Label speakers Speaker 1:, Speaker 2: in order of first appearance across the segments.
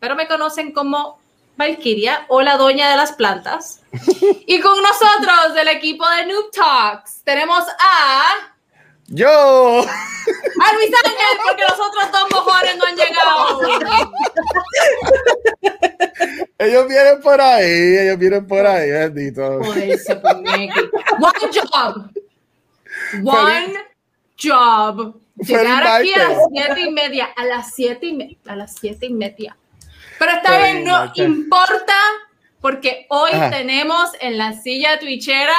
Speaker 1: pero me conocen como Valkyria o la doña de las plantas. Y con nosotros del equipo de Noob Talks tenemos a...
Speaker 2: Yo.
Speaker 1: A Luis Ángel, porque los otros dos mejores no han llegado.
Speaker 2: Ellos vienen por ahí, ellos vienen por ahí, bendito.
Speaker 1: One job. One job. Llegar aquí a las siete y media. A las siete y media. A las siete y media. Pero esta vez no importa porque hoy
Speaker 2: Ajá.
Speaker 1: tenemos en la silla twitchera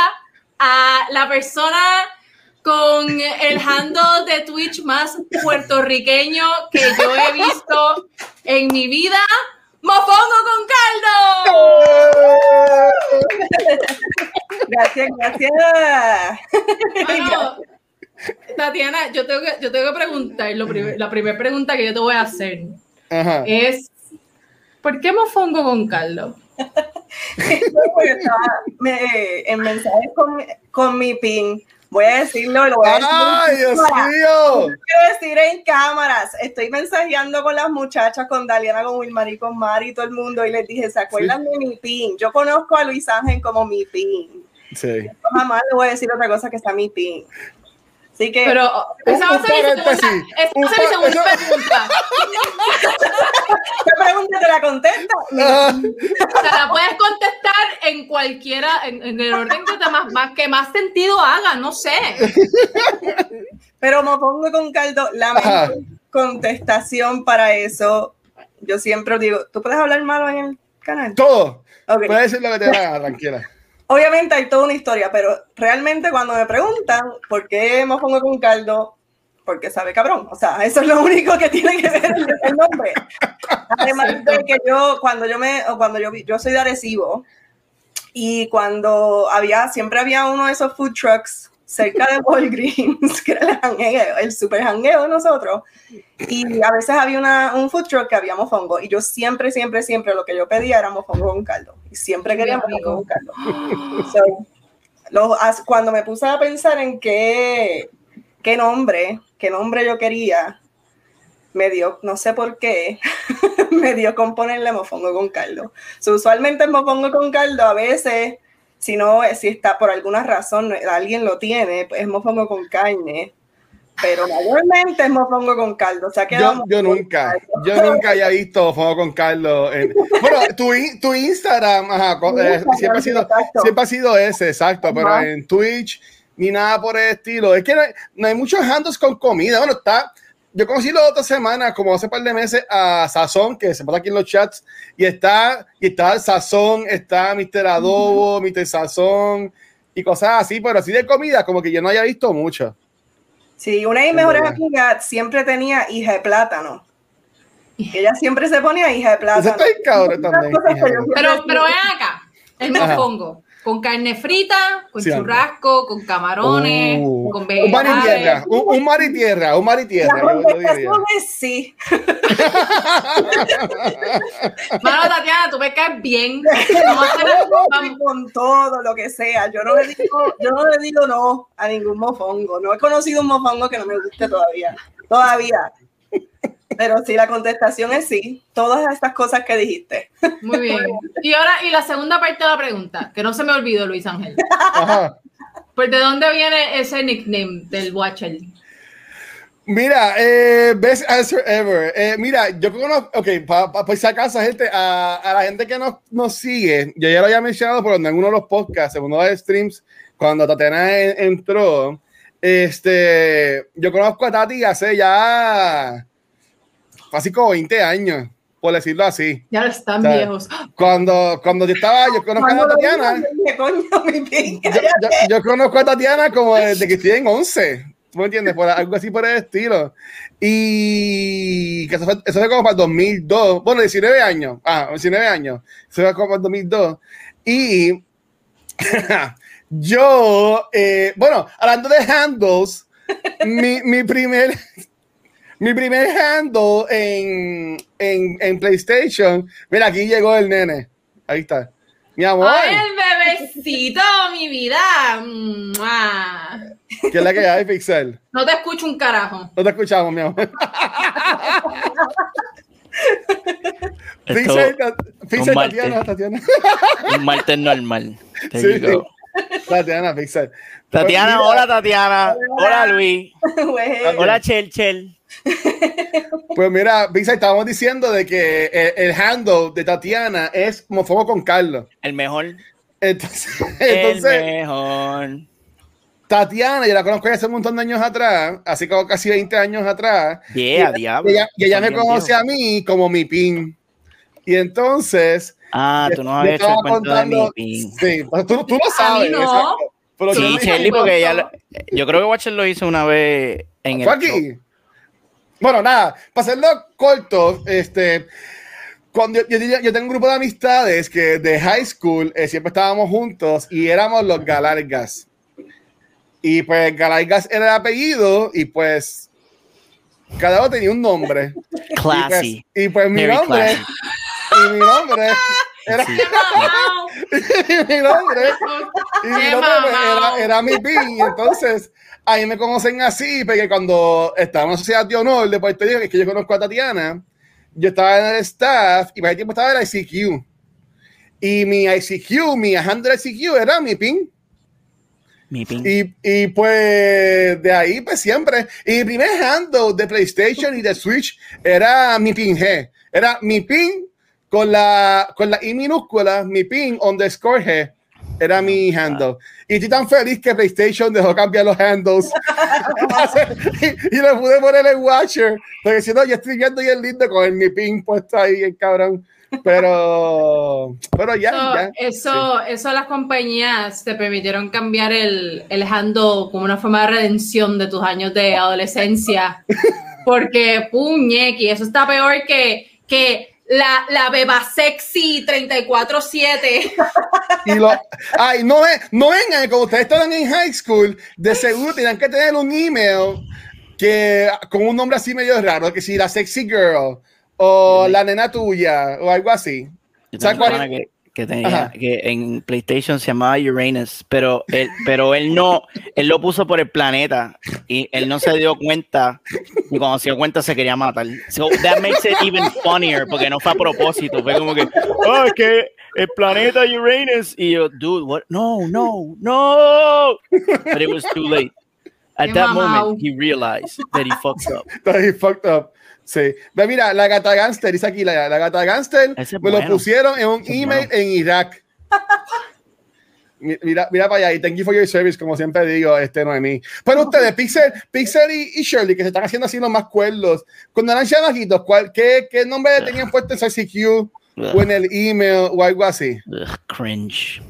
Speaker 1: a la persona con el handle de Twitch más puertorriqueño que yo he visto en mi vida. ¡Mofongo con caldo!
Speaker 3: Gracias, gracias.
Speaker 1: Bueno, Tatiana, yo tengo que, yo tengo que preguntar, lo prim- la primera pregunta que yo te voy a hacer
Speaker 2: Ajá.
Speaker 1: es, ¿por qué mofongo con caldo?
Speaker 3: Me- en mensajes con, con mi pin. Voy a decirlo, lo voy a decir.
Speaker 2: ¡Ay, Dios
Speaker 3: cámara.
Speaker 2: mío!
Speaker 3: Quiero decir en cámaras. Estoy mensajeando con las muchachas, con Daliana, con Wilmar y con Mari y todo el mundo. Y les dije, ¿se acuerdan de mi pin? Yo conozco a Luis Ángel como mi pin.
Speaker 2: Sí.
Speaker 3: Yo jamás le voy a decir otra cosa que sea mi pin. Así que
Speaker 1: Pero esa va a ser mi
Speaker 2: Un
Speaker 1: segunda,
Speaker 2: paréntesis.
Speaker 1: esa va a ser mi
Speaker 2: Un pa-
Speaker 1: segunda pregunta.
Speaker 3: ¿qué pregunta te la contesta?
Speaker 1: O sea, la puedes contestar en cualquiera, en, en el orden que, te más, más- que más sentido haga, no sé.
Speaker 3: Pero me pongo con caldo la
Speaker 2: Ajá.
Speaker 3: mejor contestación para eso. Yo siempre digo, ¿tú puedes hablar malo en el canal?
Speaker 2: todo.
Speaker 3: Ok.
Speaker 2: Puedes decir lo que te gana, tranquila.
Speaker 3: Obviamente hay toda una historia, pero realmente cuando me preguntan por qué me pongo con caldo, porque sabe cabrón. O sea, eso es lo único que tiene que ver el, nombre. Además de que yo, cuando yo me, cuando yo yo soy de Arecibo, y cuando había, siempre había uno de esos food trucks cerca de Walgreens, que era el jangueo, el super jangueo de nosotros, y a veces había una, un food truck que había mofongo, y yo siempre, siempre, siempre lo que yo pedía era mofongo con caldo, y siempre quería mofongo con caldo. So, lo- cuando me puse a pensar en qué, qué nombre, qué nombre yo quería, me dio, no sé por qué, me dio con ponerle mofongo con caldo. So, usualmente el mofongo con caldo a veces, si no, si está por alguna razón, alguien lo tiene, pues es mofongo con carne, pero mayormente es mofongo con caldo. O sea,
Speaker 2: Yo, yo nunca, yo nunca había visto Fuego con en- bueno, tu, tu Instagram, ajá, eh, siempre, ha sido, siempre ha sido ese, exacto, pero
Speaker 3: Ajá.
Speaker 2: en Twitch ni nada por el estilo. Es que no hay, no hay muchos handles con comida. Bueno, está. Yo conocí la otra semana, como hace un par de meses, a Sazón, que se pasa aquí en los chats, y está, y está el Sazón, está Mr. Adobo, Mr. Sazón, y cosas así, pero así de comida, como que yo no haya visto mucho.
Speaker 3: Sí, una de mis
Speaker 2: Es
Speaker 3: mejores amigas siempre tenía hija de plátano. Ella siempre se ponía hija de
Speaker 2: Eso
Speaker 3: plátano.
Speaker 2: está cabrón también.
Speaker 1: Pero, pero ven acá, el
Speaker 2: Ajá.
Speaker 1: mofongo, con carne frita, con
Speaker 2: Sí,
Speaker 1: churrasco, con camarones,
Speaker 2: Uh,
Speaker 1: con
Speaker 2: un mar y
Speaker 1: vegetales.
Speaker 2: tierra, un, un mar y tierra, un mar y tierra.
Speaker 3: La
Speaker 2: yo- yo diría.
Speaker 3: contestación es sí.
Speaker 1: Mano, Tatiana, tú me caes bien. Vamos-
Speaker 3: con todo lo que sea. Yo no le digo, yo no le digo no a ningún mofongo. No he conocido un mofongo que no me guste todavía. Todavía. Pero sí, la contestación es sí. Todas estas cosas que dijiste.
Speaker 1: Muy bien. Y ahora, y la segunda parte de la pregunta, que no se me olvidó, Luis Ángel.
Speaker 2: Ajá.
Speaker 1: Pues, ¿de dónde viene ese nickname del Watcher?
Speaker 2: Mira, eh, best answer ever. Eh, mira, yo conozco, ok, para pa, por si acaso, gente, a, a la gente que nos, nos sigue, yo ya lo había mencionado por en alguno de los podcasts, en uno de los streams, cuando Tatiana en- entró, este, yo conozco a Tati hace ya casi como 20 años, por decirlo así.
Speaker 1: Ya están
Speaker 2: ¿Sabes?
Speaker 1: viejos.
Speaker 2: Cuando, cuando yo estaba, yo conozco a Tatiana.
Speaker 3: dije, coño, mi
Speaker 2: yo, yo- yo conozco a Tatiana como desde que estoy en 11. ¿Tú me entiendes? Por algo así por el estilo. Y que eso fue, eso fue como para el 2002. Bueno, 19 años. Ah, 19 años. Eso fue como para el 2002. Y yo, eh, bueno, hablando de handles, mi, mi primer mi primer handle en, en, en, PlayStation. Mira, aquí llegó el nene. Ahí está. Mi amor.
Speaker 1: ¡Ay, el bebecito, mi vida!
Speaker 2: ¿Qué es la que hay, Pixel?
Speaker 1: No te escucho un carajo.
Speaker 2: No te escuchamos, mi amor. Pixel, Tatiana, Tatiana.
Speaker 4: Un martes normal.
Speaker 2: Sí. Tatiana, Pixel.
Speaker 4: Tatiana,
Speaker 2: Pues
Speaker 4: hola Tatiana. Hola Luis. Hola Chel Chel.
Speaker 2: Pues mira, Pixel, estábamos diciendo de que el, el handle de Tatiana es como fuego con Carlos.
Speaker 4: El mejor.
Speaker 2: Entonces,
Speaker 4: el
Speaker 2: entonces
Speaker 4: mejor.
Speaker 2: Tatiana, yo la conozco ya hace un montón de años atrás, así como casi 20 años atrás.
Speaker 4: Yeah,
Speaker 2: y,
Speaker 4: diablo.
Speaker 2: ella, y ella me conoce a mí como mi pin. Y entonces.
Speaker 4: Ah, tú no hecho el
Speaker 2: estaba
Speaker 4: cuento de mi pin.
Speaker 2: Sí, tú, tú lo
Speaker 1: A
Speaker 2: sabes.
Speaker 1: mí no.
Speaker 2: exacto. Pero
Speaker 4: Sí, Shelly, porque ella yo creo que Watcher lo hizo una vez en el show.
Speaker 2: Bueno, nada, para hacerlo corto, este, cuando yo, yo, yo tengo un grupo de amistades que de high school eh, siempre estábamos juntos y éramos los Galargas. Y pues Galargas era el apellido y pues cada uno tenía un nombre.
Speaker 4: Classy.
Speaker 2: Y pues, y pues mi
Speaker 4: Very
Speaker 2: nombre,
Speaker 4: classy.
Speaker 2: y mi nombre era,
Speaker 4: Sí.
Speaker 2: mi nombre y mi nombre era, era mi pin. Y entonces, ahí me conocen así, porque cuando estaba en la sociedad de honor de Puerto Rico, que es que yo conozco a Tatiana, yo estaba en el staff y para ese tiempo estaba en el ICQ. Y mi ICQ, mi handle ICQ era mi pin.
Speaker 4: Mi pin.
Speaker 2: Y, y pues de ahí, pues siempre. Y mi primer handle de PlayStation y de Switch era mi pin G. Era mi pin con la, con la I minúscula, mi pin underscore G. Era mi handle. Y estoy tan feliz que PlayStation dejó cambiar los handles. y, y le pude poner el Watcher. Porque si no, yo estoy viendo y el lindo con el mi pin puesto ahí, el cabrón. Pero, pero ya,
Speaker 1: Eso,
Speaker 2: ya.
Speaker 1: eso, eso las compañías te permitieron cambiar el, el handle como una forma de redención de tus años de adolescencia. Porque, puñequi, eso está peor que, que la, la beba sexy 34-7.
Speaker 2: Y lo, ay, no, no vengan, como ustedes estaban en high school, de seguro tenían que tener un email que con un nombre así medio raro, que si la sexy girl o la nena tuya o algo así.
Speaker 4: Yo
Speaker 2: ¿Sabes
Speaker 4: tengo que, que tenía
Speaker 2: Ajá.
Speaker 4: que en PlayStation se llamaba Uranus, pero él, pero él no, él lo puso por el planeta y él no se dio cuenta y cuando se dio cuenta se quería matar. So that makes it even funnier porque no fue a propósito, fue como que, oh, es que el planeta Uranus y yo, dude, what? No, no, no. But it was too late. At that moment, he realized that he fucked up.
Speaker 2: Está ahí fucked up. Sí. Mira, la gata gangster, dice aquí, la, la gata gangster,
Speaker 4: es
Speaker 2: me lo pusieron en un
Speaker 4: es
Speaker 2: email
Speaker 4: bueno.
Speaker 2: en Irak. Mi- Mira, mira para allá y thank you for your service, como siempre digo, este Noemí. Pero ustedes, Pixel, Pixel y, y Shirley, que se están haciendo así los más cuerdos, cuando eran chamaquitos, ¿cuál, qué, ¿qué nombre tenían puesto en ICQ o en el email o algo así?
Speaker 4: Ugh, cringe.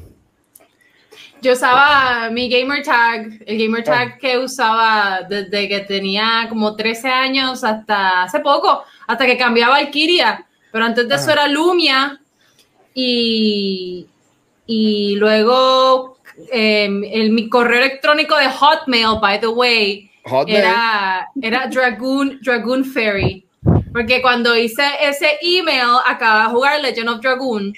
Speaker 1: Yo usaba mi gamer tag, el gamer tag que usaba desde que tenía como 13 años hasta hace poco, hasta que cambiaba a Valkyria. Pero antes de eso
Speaker 2: Ajá.
Speaker 1: era Lumia y, y luego em, el, mi correo electrónico de Hotmail, by the way,
Speaker 2: Hotmail.
Speaker 1: era, era Dragoon, Dragoon Fairy. Porque cuando hice ese email, acababa de jugar Legend of Dragoon.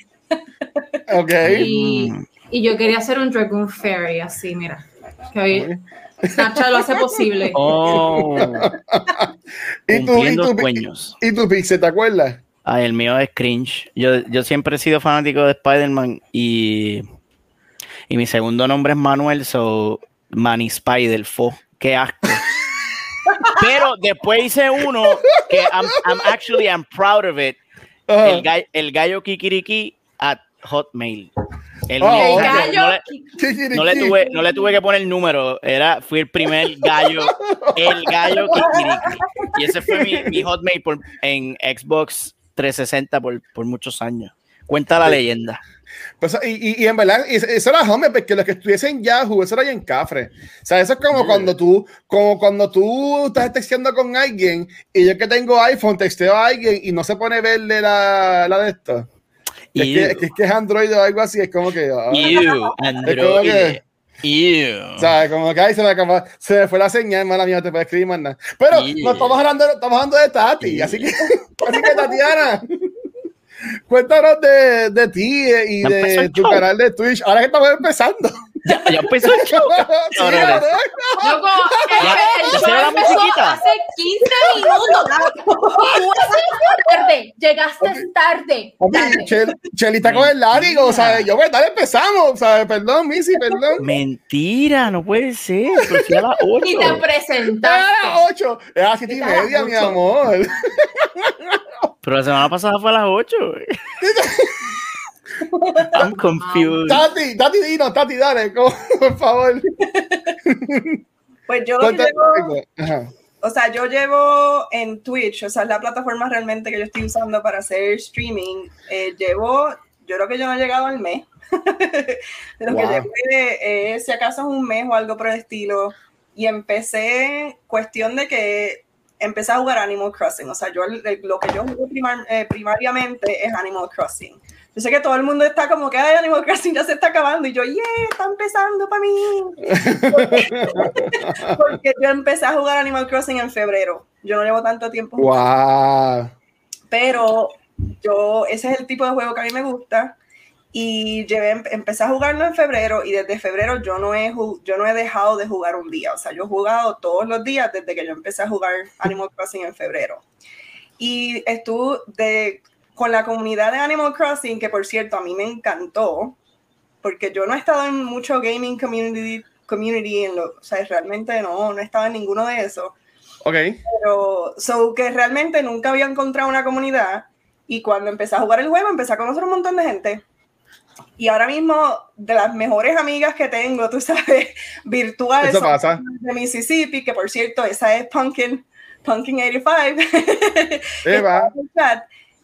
Speaker 2: Ok.
Speaker 1: Y. y yo quería hacer un Dragoon Fairy así, mira. Que hoy Snapchat lo hace posible.
Speaker 4: Oh,
Speaker 2: ¿Y tú, y, tú,
Speaker 4: sueños.
Speaker 2: y tú, Pixel, ¿te acuerdas?
Speaker 4: Ay, el mío es cringe. Yo, yo siempre he sido fanático de Spider-Man y, y mi segundo nombre es Manuel, so Manny Spider, fo. Qué asco. Pero después hice uno que I'm, I'm actually I'm proud of it. El, gallo, el gallo kikiriki at Hotmail. El
Speaker 2: Oh,
Speaker 1: El gallo.
Speaker 4: no, le, no le tuve, no le tuve que poner número, era, fui el primer gallo, el gallo kikiriki. Y ese fue mi, mi hotmail por, en Xbox 360 por, por muchos años. Cuenta la leyenda.
Speaker 2: Pues, y, y, en verdad, eso era hombre, porque los que estuviesen Yahoo, eso era en Cafre. O sea, eso es como cuando tú, como cuando tú estás texteando con alguien y yo que tengo iPhone texteo a alguien y no se pone verde la, la de esto. Es que, es que, es Android o algo así, es como que. Oh,
Speaker 4: Android.
Speaker 2: O sea, como que ahí se me, se me fue la señal, mala mía, te puedo escribir más nada. Pero no estamos hablando, estamos hablando de Tati, así que, así que Tatiana. Cuéntanos de, de ti y de tu canal de Twitch. Ahora que estamos empezando.
Speaker 4: Ya, ya empezó el show.
Speaker 1: Sí, Loco, el, show empezó hace 15 minutos. tarde, llegaste tarde.
Speaker 2: tarde. Chelita con el látigo, ¿sabes? Yo, pues, dale, empezamos, ¿sabes? Perdón, Missy, perdón.
Speaker 4: Mentira, no puede ser. Pero si a las 8.
Speaker 1: Y te presentaste.
Speaker 2: A las 8. Es a las 7 y media, mi amor.
Speaker 4: Pero la semana pasada fue a las 8. I'm confused.
Speaker 2: Tati, Tati, dino, Tati, dale, por favor.
Speaker 3: Pues yo llevo, o sea, yo llevo en Twitch, o sea, es la plataforma realmente que yo estoy usando para hacer streaming. Eh, llevo, yo creo que yo no he llegado al mes. Lo que llevo es, si acaso es un mes o algo por el estilo. Y empecé, cuestión de que empecé a jugar Animal Crossing. O sea, yo lo que yo juego eh, primariamente es Animal Crossing. Yo sé que todo el mundo está como que Ay, Animal Crossing ya se está acabando y yo, yeah, está empezando para mí. Porque, yo empecé a jugar Animal Crossing en febrero. Yo no llevo tanto tiempo.
Speaker 2: Wow.
Speaker 3: Pero yo, ese es el tipo de juego que a mí me gusta. Y llevé, empecé a jugarlo en febrero y desde febrero yo no, he, yo no he dejado de jugar un día. O sea, yo he jugado todos los días desde que yo empecé a jugar Animal Crossing en febrero. Y estuve de con la comunidad de Animal Crossing, que por cierto a mí me encantó, porque yo no he estado en mucho gaming community, community en lo, o sea, realmente no, no he estado en ninguno de esos.
Speaker 2: Ok.
Speaker 3: Pero, so que realmente nunca había encontrado una comunidad y cuando empecé a jugar el juego empecé a conocer un montón de gente. Y ahora mismo, de las mejores amigas que tengo, tú sabes, virtuales de Mississippi, que por cierto, esa es Pumpkin, Pumpkin 85.
Speaker 2: Eva.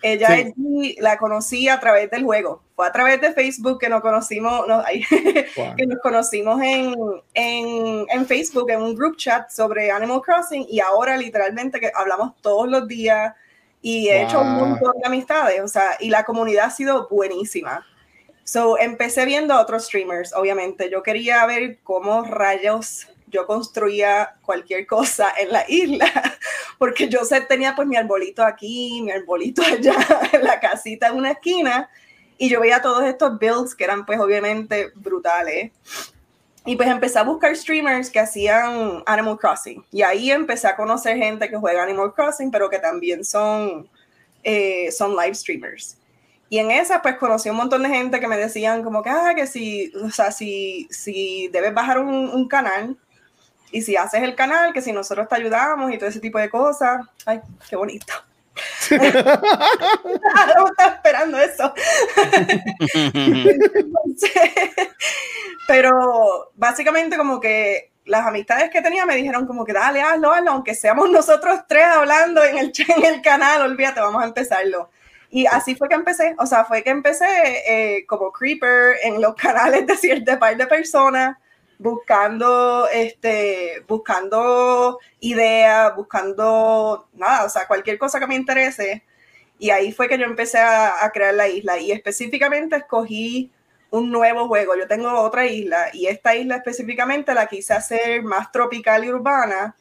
Speaker 3: Ella la conocí a través del juego. Fue a través de Facebook que nos conocimos, que nos conocimos en, en, en, Facebook, en un group chat sobre Animal Crossing y ahora literalmente que hablamos todos los días y he hecho un montón de amistades, o sea, y la comunidad ha sido buenísima. So, empecé viendo a otros streamers, obviamente. Yo quería ver cómo rayos yo construía cualquier cosa en la isla, porque yo tenía pues mi arbolito aquí, mi arbolito allá, en la casita en una esquina, y yo veía todos estos builds que eran pues obviamente brutales. Y pues empecé a buscar streamers que hacían Animal Crossing. Y ahí empecé a conocer gente que juega Animal Crossing, pero que también son, eh, son live streamers. Y en esa, pues conocí un montón de gente que me decían como que, ah, que si, o sea, si, si debes bajar un, un canal, y si haces el canal, que si nosotros te ayudamos y todo ese tipo de cosas, ay, qué bonito. no estaba esperando eso. pero básicamente como que las amistades que tenía me dijeron como que dale, hazlo, hazlo, aunque seamos nosotros tres hablando en el, en el canal, olvídate, vamos a empezarlo. Y así fue que empecé, o sea, fue que empecé eh, como creeper en los canales de cierta par de personas buscando, este, buscando ideas, buscando nada, o sea, cualquier cosa que me interese. Y ahí fue que yo empecé a, crear la isla y específicamente escogí un nuevo juego. Yo tengo otra isla y esta isla específicamente la quise hacer más tropical y urbana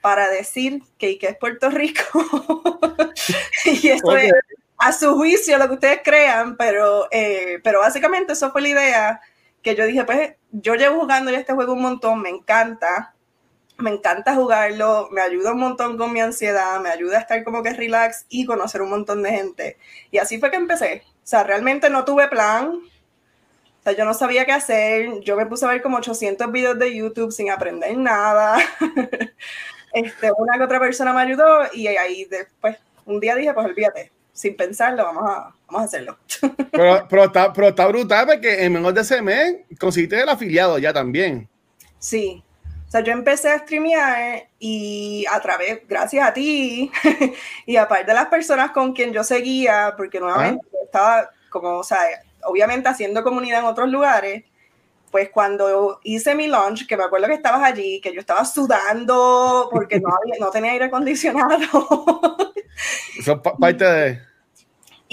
Speaker 3: para decir que, que es Puerto Rico. y eso es a su juicio lo que ustedes crean, pero, eh, pero básicamente eso fue la idea que yo dije, pues yo llevo jugando este juego un montón, me encanta, me encanta jugarlo, me ayuda un montón con mi ansiedad, me ayuda a estar como que relax y conocer un montón de gente. Y así fue que empecé. O sea, realmente no tuve plan. O sea, yo no sabía qué hacer. Yo me puse a ver como 800 videos de YouTube sin aprender nada. este, una que otra persona me ayudó y ahí después, un día dije, pues olvídate, sin pensarlo, vamos a, vamos a hacerlo.
Speaker 2: Pero, pero, está, brutal porque en menos de ese mes conseguiste el afiliado ya también.
Speaker 3: Sí, O sea, yo empecé a streamear y a través, gracias a ti y aparte de las personas con quien yo seguía, porque nuevamente estaba como, o sea, obviamente haciendo comunidad en otros lugares, pues cuando hice mi launch, que me acuerdo que estabas allí, que yo estaba sudando porque no, había, no tenía aire acondicionado.
Speaker 2: Eso es parte de...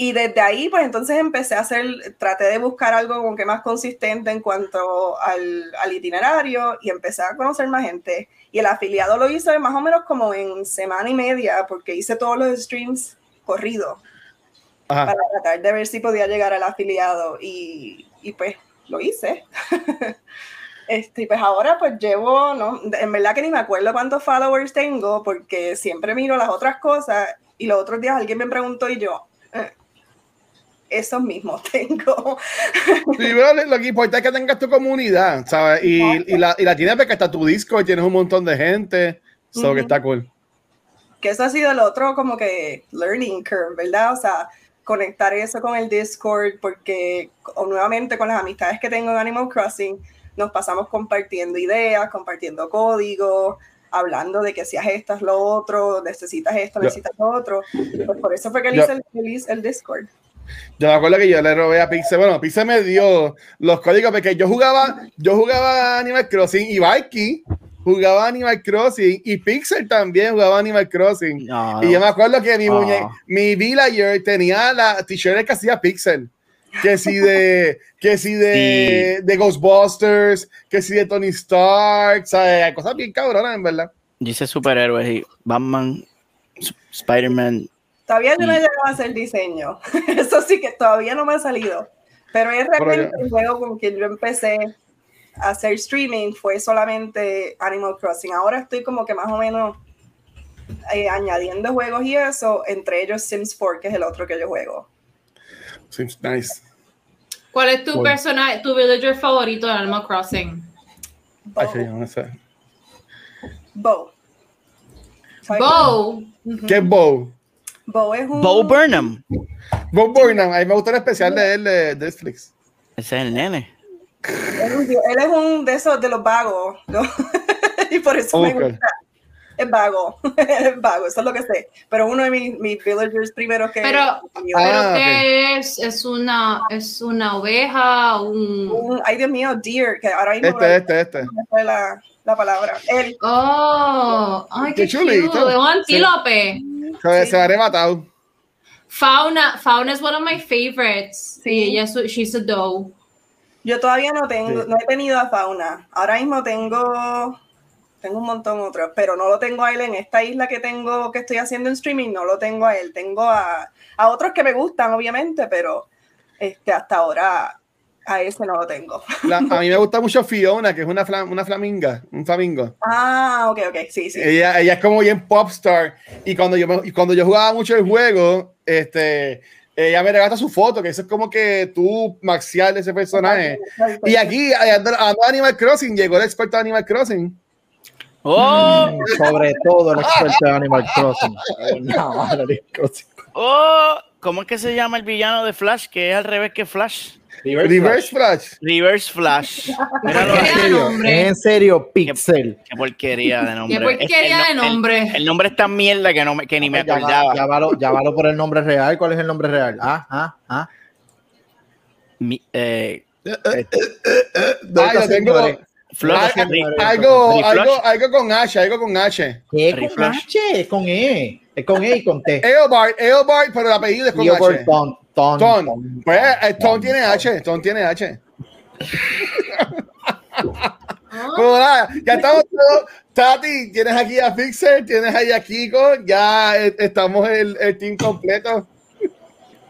Speaker 3: Y desde ahí, pues entonces empecé a hacer, traté de buscar algo como que más consistente en cuanto al, al, itinerario y empecé a conocer más gente. Y el afiliado lo hice más o menos como en semana y media, porque hice todos los streams corridos para tratar de ver si podía llegar al afiliado. Y, y pues lo hice. Este, pues ahora pues llevo, no, en verdad que ni me acuerdo cuántos followers tengo porque siempre miro las otras cosas y los otros días alguien me preguntó y yo, eh, esos mismos tengo.
Speaker 2: Sí, pero lo que importa es que tengas tu comunidad, ¿sabes? Y, y, la, y la tienes porque está tu disco y tienes un montón de gente, eso uh -huh. que está cool.
Speaker 3: Que eso ha sido el otro como que learning curve, ¿verdad? O sea, conectar eso con el Discord, porque o nuevamente con las amistades que tengo en Animal Crossing, nos pasamos compartiendo ideas, compartiendo código, hablando de que si haces esto es lo otro, necesitas esto, necesitas lo otro. Pues por eso fue que él hizo el, el, el, Discord.
Speaker 2: Yo me acuerdo que yo le robé a Pixel, bueno, Pixel me dio los códigos porque yo jugaba, yo jugaba Animal Crossing y Vikey jugaba Animal Crossing y Pixel también jugaba Animal Crossing. No, y yo me acuerdo que mi, no. muñe mi villager tenía la t-shirt que hacía Pixel. Que si de, que si de, sí. de Ghostbusters, que si de Tony Stark, ¿sabes? Cosas bien cabronas, en verdad.
Speaker 4: Dice superhéroes y Batman, Spider-Man.
Speaker 3: Todavía yo no he llegado a hacer diseño. Eso sí que todavía no me ha salido. Pero es realmente un juego con que yo empecé hacer streaming fue solamente Animal Crossing. Ahora estoy como que más o menos eh, añadiendo juegos y eso, entre ellos Sims 4, que es el otro que yo juego.
Speaker 2: Sims nice.
Speaker 1: ¿Cuál es tu cool. personaje, tu villager favorito de Animal Crossing?
Speaker 3: Bo.
Speaker 2: No sé.
Speaker 3: Bo.
Speaker 1: Bo.
Speaker 2: ¿Qué es Bo?
Speaker 3: Bo es un...
Speaker 4: Bo Burnham.
Speaker 2: Bo Burnham. A mí me gustó el especial de él de Netflix.
Speaker 4: Ese es el nene.
Speaker 3: Él, él, es un de esos de los vagos, ¿no? y por eso okay. me gusta. Es vago, es vago, eso es lo que sé. Pero uno de mis, mis villagers primeros que.
Speaker 1: Pero, ah, pero ¿qué okay. es? ¿Es una, es una oveja? Un...
Speaker 3: un. Ay, Dios mío, deer, que ahora mismo.
Speaker 2: Este, este, este.
Speaker 3: Fue la, la palabra. Él.
Speaker 1: Oh, ay, qué, qué chulito. Un antílope.
Speaker 2: Sí. Se, sí. se ha arrebatado.
Speaker 1: Fauna, Fauna es one of my favorites. Sí, ella, she's a doe.
Speaker 3: Yo todavía no tengo, sí. no he tenido a Fauna. Ahora mismo tengo, tengo un montón otros, pero no lo tengo a él en esta isla que tengo, que estoy haciendo en streaming, no lo tengo a él. Tengo a, a otros que me gustan, obviamente, pero este, hasta ahora a ese no lo tengo.
Speaker 2: La, a mí me gusta mucho Fiona, que es una, flam, una flaminga, un flamingo.
Speaker 3: Ah, ok, ok, sí, sí.
Speaker 2: Ella, ella es como bien popstar. Y cuando yo, me, y cuando yo jugaba mucho el juego, este ella me regala su foto, que eso es como que tú maxial de ese personaje. Y aquí, ando Animal Crossing, llegó el experto de Animal Crossing.
Speaker 4: Oh,
Speaker 5: sobre todo el experto de Animal Crossing.
Speaker 4: No, oh, ¿cómo es que se llama el villano de Flash? Que es al revés que Flash.
Speaker 2: Reverse, Reverse Flash.
Speaker 4: Flash. Reverse Flash.
Speaker 5: en, serio, en serio, Pixel.
Speaker 4: Qué, qué, porquería de nombre.
Speaker 1: Qué porquería
Speaker 4: el,
Speaker 1: de nombre.
Speaker 4: El, el, nombre es tan mierda que, no me, que ni me acordaba.
Speaker 5: Llámalo, llámalo por el nombre real. ¿Cuál es el nombre real? Ah, ah, ah.
Speaker 4: Mi, eh,
Speaker 2: eh, eh, ah, yo tengo. Flash, algo, algo, algo con H, algo con H.
Speaker 5: ¿Qué con H? Es con E. Es con E y con T.
Speaker 2: Eobard, Eobard, pero el apellido es con
Speaker 5: Eobard
Speaker 2: H.
Speaker 5: Ton, ton,
Speaker 2: ton.
Speaker 5: ton,
Speaker 2: Pues el Ton tiene H, Ton tiene H. Pero nada, ya estamos todos. Tati, tienes aquí a Fixer, tienes ahí a Kiko, ya estamos el, el team completo.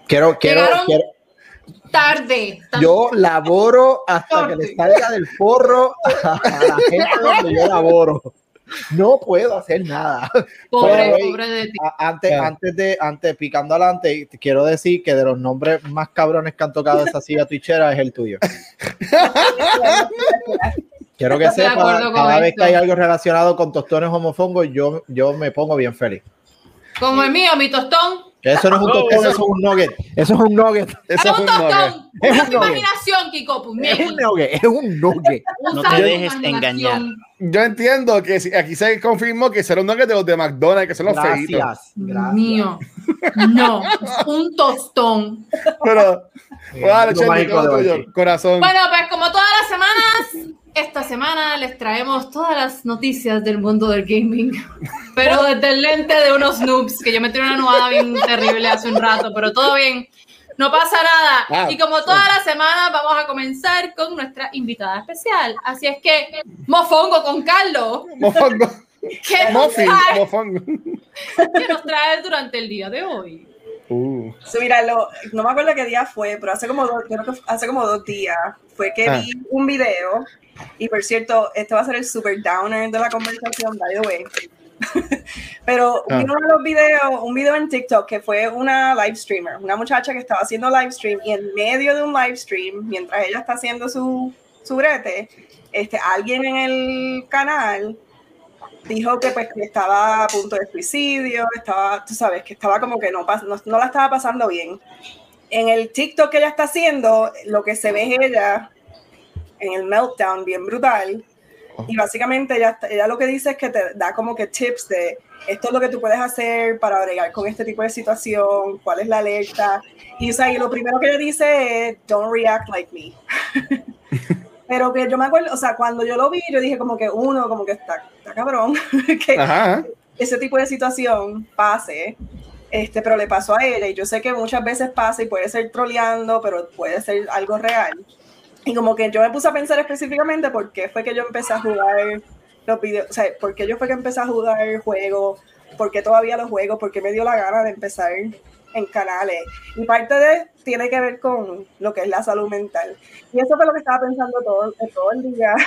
Speaker 5: Quiero, quiero, quiero,
Speaker 1: tarde.
Speaker 5: Yo laboro hasta tarde. que le salga del forro a la gente donde yo laboro. No puedo hacer nada.
Speaker 1: Pobre, Pero, pobre de ti.
Speaker 5: Antes, yeah. antes de, antes, picando adelante, quiero decir que de los nombres más cabrones que han tocado esa silla twitchera es el tuyo. Quiero que sepa, cada vez que hay algo relacionado con tostones homofongos, yo, yo me pongo bien feliz.
Speaker 1: Como el mío, mi tostón.
Speaker 5: Eso no es un tostón,
Speaker 2: eso-
Speaker 5: es un nugget. Eso es un nugget.
Speaker 2: Eso
Speaker 1: Es un tostón.
Speaker 5: Es
Speaker 1: Usa
Speaker 5: un
Speaker 1: tu
Speaker 5: nugget.
Speaker 1: imaginación, Kiko. pues,
Speaker 5: Es un nugget, es un nugget.
Speaker 4: No te dejes engañar.
Speaker 2: Yo entiendo que si- aquí se confirmó que será un nugget de los de McDonald's, que son los feitos.
Speaker 5: Gracias.
Speaker 1: Mío. No, es un tostón.
Speaker 2: Pero, corazón.
Speaker 1: Bueno, pues como todas las semanas, esta semana les traemos todas las noticias del mundo del gaming. Pero desde el lente de unos noobs, que yo me tiré una nubada bien terrible hace un rato, pero todo bien. No pasa nada.
Speaker 2: Ah,
Speaker 1: y como todas las semanas, vamos a comenzar con nuestra invitada especial. Así es que, mofongo con Carlos.
Speaker 2: Mofongo.
Speaker 1: ¿Qué nos
Speaker 2: Muffin,
Speaker 1: trae,
Speaker 2: mofongo.
Speaker 1: qué nos trae durante el día de hoy?
Speaker 2: Uh,
Speaker 3: Sí, mira, lo- no me acuerdo qué día fue, pero hace como dos, creo que hace como dos días fue que
Speaker 2: Ah.
Speaker 3: vi un video. Y por cierto, este va a ser el super downer de la conversación, by the way. pero
Speaker 2: Ah.
Speaker 3: uno de los videos, un video en TikTok que fue una live streamer, una muchacha que estaba haciendo live stream y en medio de un live stream, mientras ella está haciendo su, su brete, este, alguien en el canal dijo que pues que estaba a punto de suicidio, estaba, tú sabes, que estaba como que no, no, no la estaba pasando bien. En el TikTok que ella está haciendo, lo que se ve es ella en el meltdown bien brutal. Y básicamente ella, ella lo que dice es que te da como que tips de esto es lo que tú puedes hacer para bregar con este tipo de situación, cuál es la alerta. Y, o sea, y lo primero que ella dice es, don't react like me. Pero que yo me acuerdo, o sea, cuando yo lo vi, yo dije como que uno, como que está, está cabrón, que
Speaker 2: ajá.
Speaker 3: ese tipo de situación pase, este, pero le pasó a ella y yo sé que muchas veces pasa y puede ser troleando, pero puede ser algo real. Y como que yo me puse a pensar específicamente por qué fue que yo empecé a jugar los videos, o sea, por qué yo fue que empecé a jugar el juego, por qué todavía los juego, por qué me dio la gana de empezar en canales. Y parte de tiene que ver con lo que es la salud mental. Y eso fue lo que estaba pensando todo, el día.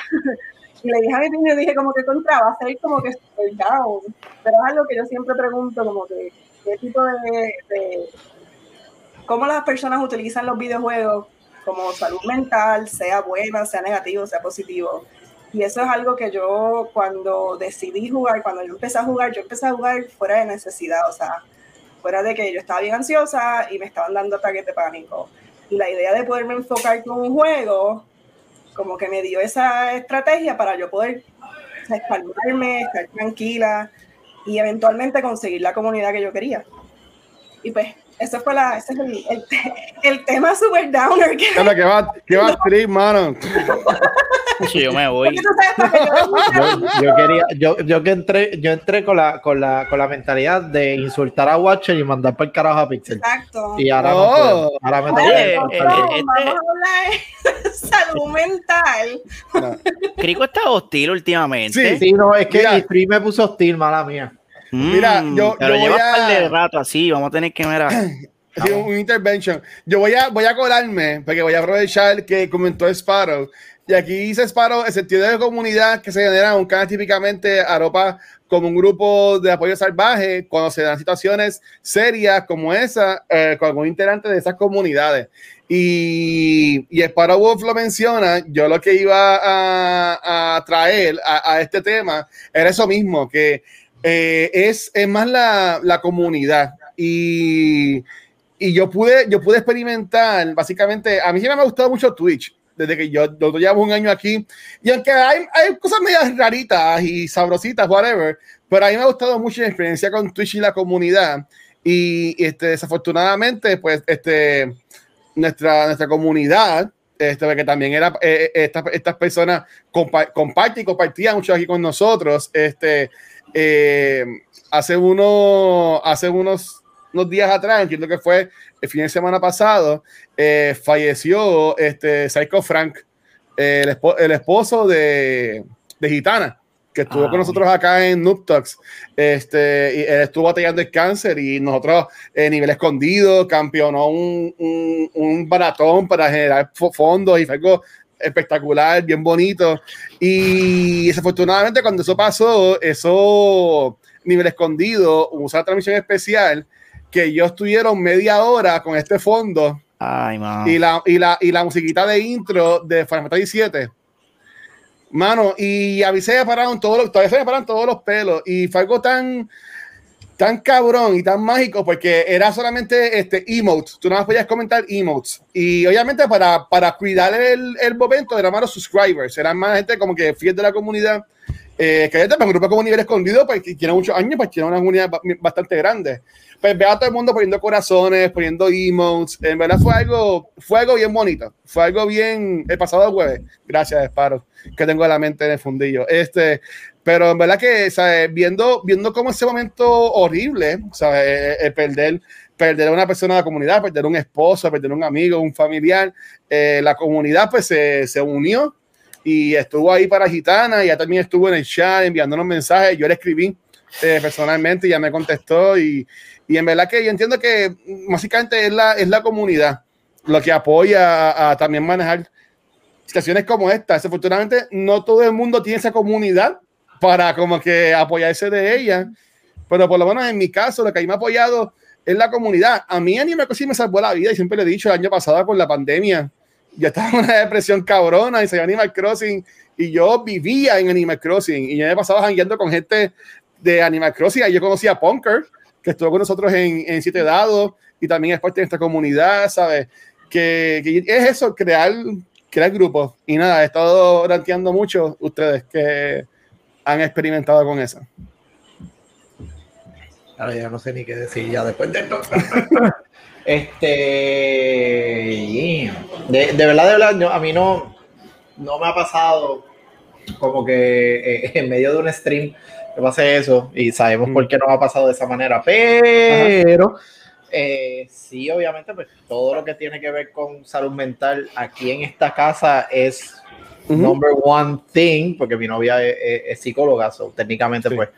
Speaker 3: Y le dije a mi niño, dije como que contra, va a ser como que super down. Pero es algo que yo siempre pregunto, como que qué tipo de cómo las personas utilizan los videojuegos como salud mental, sea buena, sea negativo, sea positivo. Y eso es algo que yo cuando decidí jugar, cuando yo empecé a jugar, yo empecé a jugar fuera de necesidad, o sea, fuera de que yo estaba bien ansiosa y me estaban dando ataques de pánico. Y la idea de poderme enfocar con un juego, como que me dio esa estrategia para yo poder calmarme, estar tranquila y eventualmente conseguir la comunidad que yo quería. Y pues, ese fue la, ese es el, el, te- el tema super downer que,
Speaker 2: que va, que va trip, mano.
Speaker 4: Sí, yo me voy.
Speaker 3: que yo-
Speaker 5: quería, yo, yo que entré, yo entré con la, con la, con la mentalidad de insultar a Watcher y mandar para el carajo a Pixel.
Speaker 3: Exacto.
Speaker 5: Y ahora no,
Speaker 2: No.
Speaker 5: puedo. Ahora me
Speaker 4: Oye,
Speaker 5: toca
Speaker 4: eh, eh,
Speaker 3: Vamos
Speaker 4: este-
Speaker 3: a hablar de salud mental.
Speaker 2: No.
Speaker 4: Crico está hostil últimamente.
Speaker 5: Sí, no, es que
Speaker 2: Mira.
Speaker 5: el stream me puso hostil, mala mía.
Speaker 4: Mm,
Speaker 2: Mira, yo-
Speaker 4: pero
Speaker 2: yo
Speaker 4: lleva
Speaker 2: voy
Speaker 4: un par
Speaker 2: a-
Speaker 4: de rato así, vamos a tener que ver.
Speaker 2: Sí, un, un intervention. Yo voy a, voy a colarme, porque voy a aprovechar que comentó Sparrow. Y aquí dice Sparrow, el sentido de comunidad que se genera en un canal típicamente arropa como un grupo de apoyo salvaje cuando se dan situaciones serias como esa eh, con algún integrante de esas comunidades. Y, y Sparrow Wolf lo menciona, yo lo que iba a, a traer a, a este tema era eso mismo, que eh, es, es más la, la comunidad. Y, y yo pude, yo pude experimentar, básicamente, a mí siempre me ha gustado mucho Twitch, desde que yo, yo llevo un año aquí, y aunque hay, hay cosas medias raritas y sabrositas, whatever, pero a mí me ha gustado mucho la experiencia con Twitch y la comunidad, y, este, desafortunadamente, pues, este, nuestra, nuestra comunidad, este, que también era, eh, eh, estas, estas personas compa y compartían mucho aquí con nosotros, este, eh, hace, uno, hace unos unos días atrás, entiendo que fue el fin de semana pasado, eh, falleció este Psycho Frank, eh, el, espo el, esposo de, de Gitana, que estuvo
Speaker 4: Ah,
Speaker 2: con nosotros acá en Noob Talks. Este, y él estuvo batallando el cáncer y nosotros, en nivel escondido, campeonó un, un, un maratón para generar fondos y fue algo espectacular, bien bonito. Y desafortunadamente, cuando eso pasó, eso nivel escondido, usó una transmisión especial que ellos estuvieron media hora con este fondo
Speaker 4: Ay, man.
Speaker 2: y, la, y, la, y la musiquita de intro de Final Fantasy VII. Mano, y a mí se me pararon todos los, todavía se me paran todos los pelos y fue algo tan tan cabrón y tan mágico porque era solamente este emotes. Tú nada más podías comentar emotes. Y obviamente para, para cuidar el, el momento eran más los subscribers, eran más gente como que fiel de la comunidad. Eh, que este, un grupo como nivel escondido, pues que tiene muchos años, pues tiene una comunidad ba- bastante grande. Pues ve a todo el mundo poniendo corazones, poniendo emotes. En verdad fue algo, fue algo bien bonito. Fue algo bien el pasado jueves. Gracias, Sparo, que tengo la mente en el fundillo. Este, pero en verdad que, ¿sabes? Viendo, viendo cómo ese momento horrible, ¿sabes? Eh, eh, perder, perder a una persona de la comunidad, perder un esposo, perder un amigo, un familiar, eh, la comunidad pues se, se unió y estuvo ahí para Gitana, y ya también estuvo en el chat enviándonos mensajes, yo le escribí eh, personalmente ya me contestó y, y en verdad que yo entiendo que mm, básicamente es la, es la comunidad lo que apoya a, a también manejar situaciones como esta. Desafortunadamente no todo el mundo tiene esa comunidad para como que apoyarse de ella, pero por lo menos en mi caso lo que a mí me ha apoyado es la comunidad. A mí Animal Crossing me salvó la vida y siempre le he dicho el año pasado con la pandemia, yo estaba en una depresión cabrona y salió Animal Crossing y yo vivía en Animal Crossing y yo me pasaba jangueando con gente de Animal Crossing. Ahí yo conocí a Punker, que estuvo con nosotros en, en Siete Dados y también es parte de esta comunidad, ¿sabes? Que, que es eso, crear, crear grupos. Y nada, he estado ranteando mucho ustedes que han experimentado con eso.
Speaker 5: Ahora ya no sé ni qué decir ya después de esto. este. De, de verdad, de verdad, yo- a mí no, no me ha pasado como que eh, en medio de un stream que pase eso y sabemos
Speaker 2: Mm.
Speaker 5: por qué no ha pasado de esa manera, pero eh, sí, obviamente, pues todo lo que tiene que ver con salud mental aquí en esta casa es number one thing, porque mi novia es, es- es psicóloga, so, técnicamente
Speaker 2: Sí.
Speaker 5: pues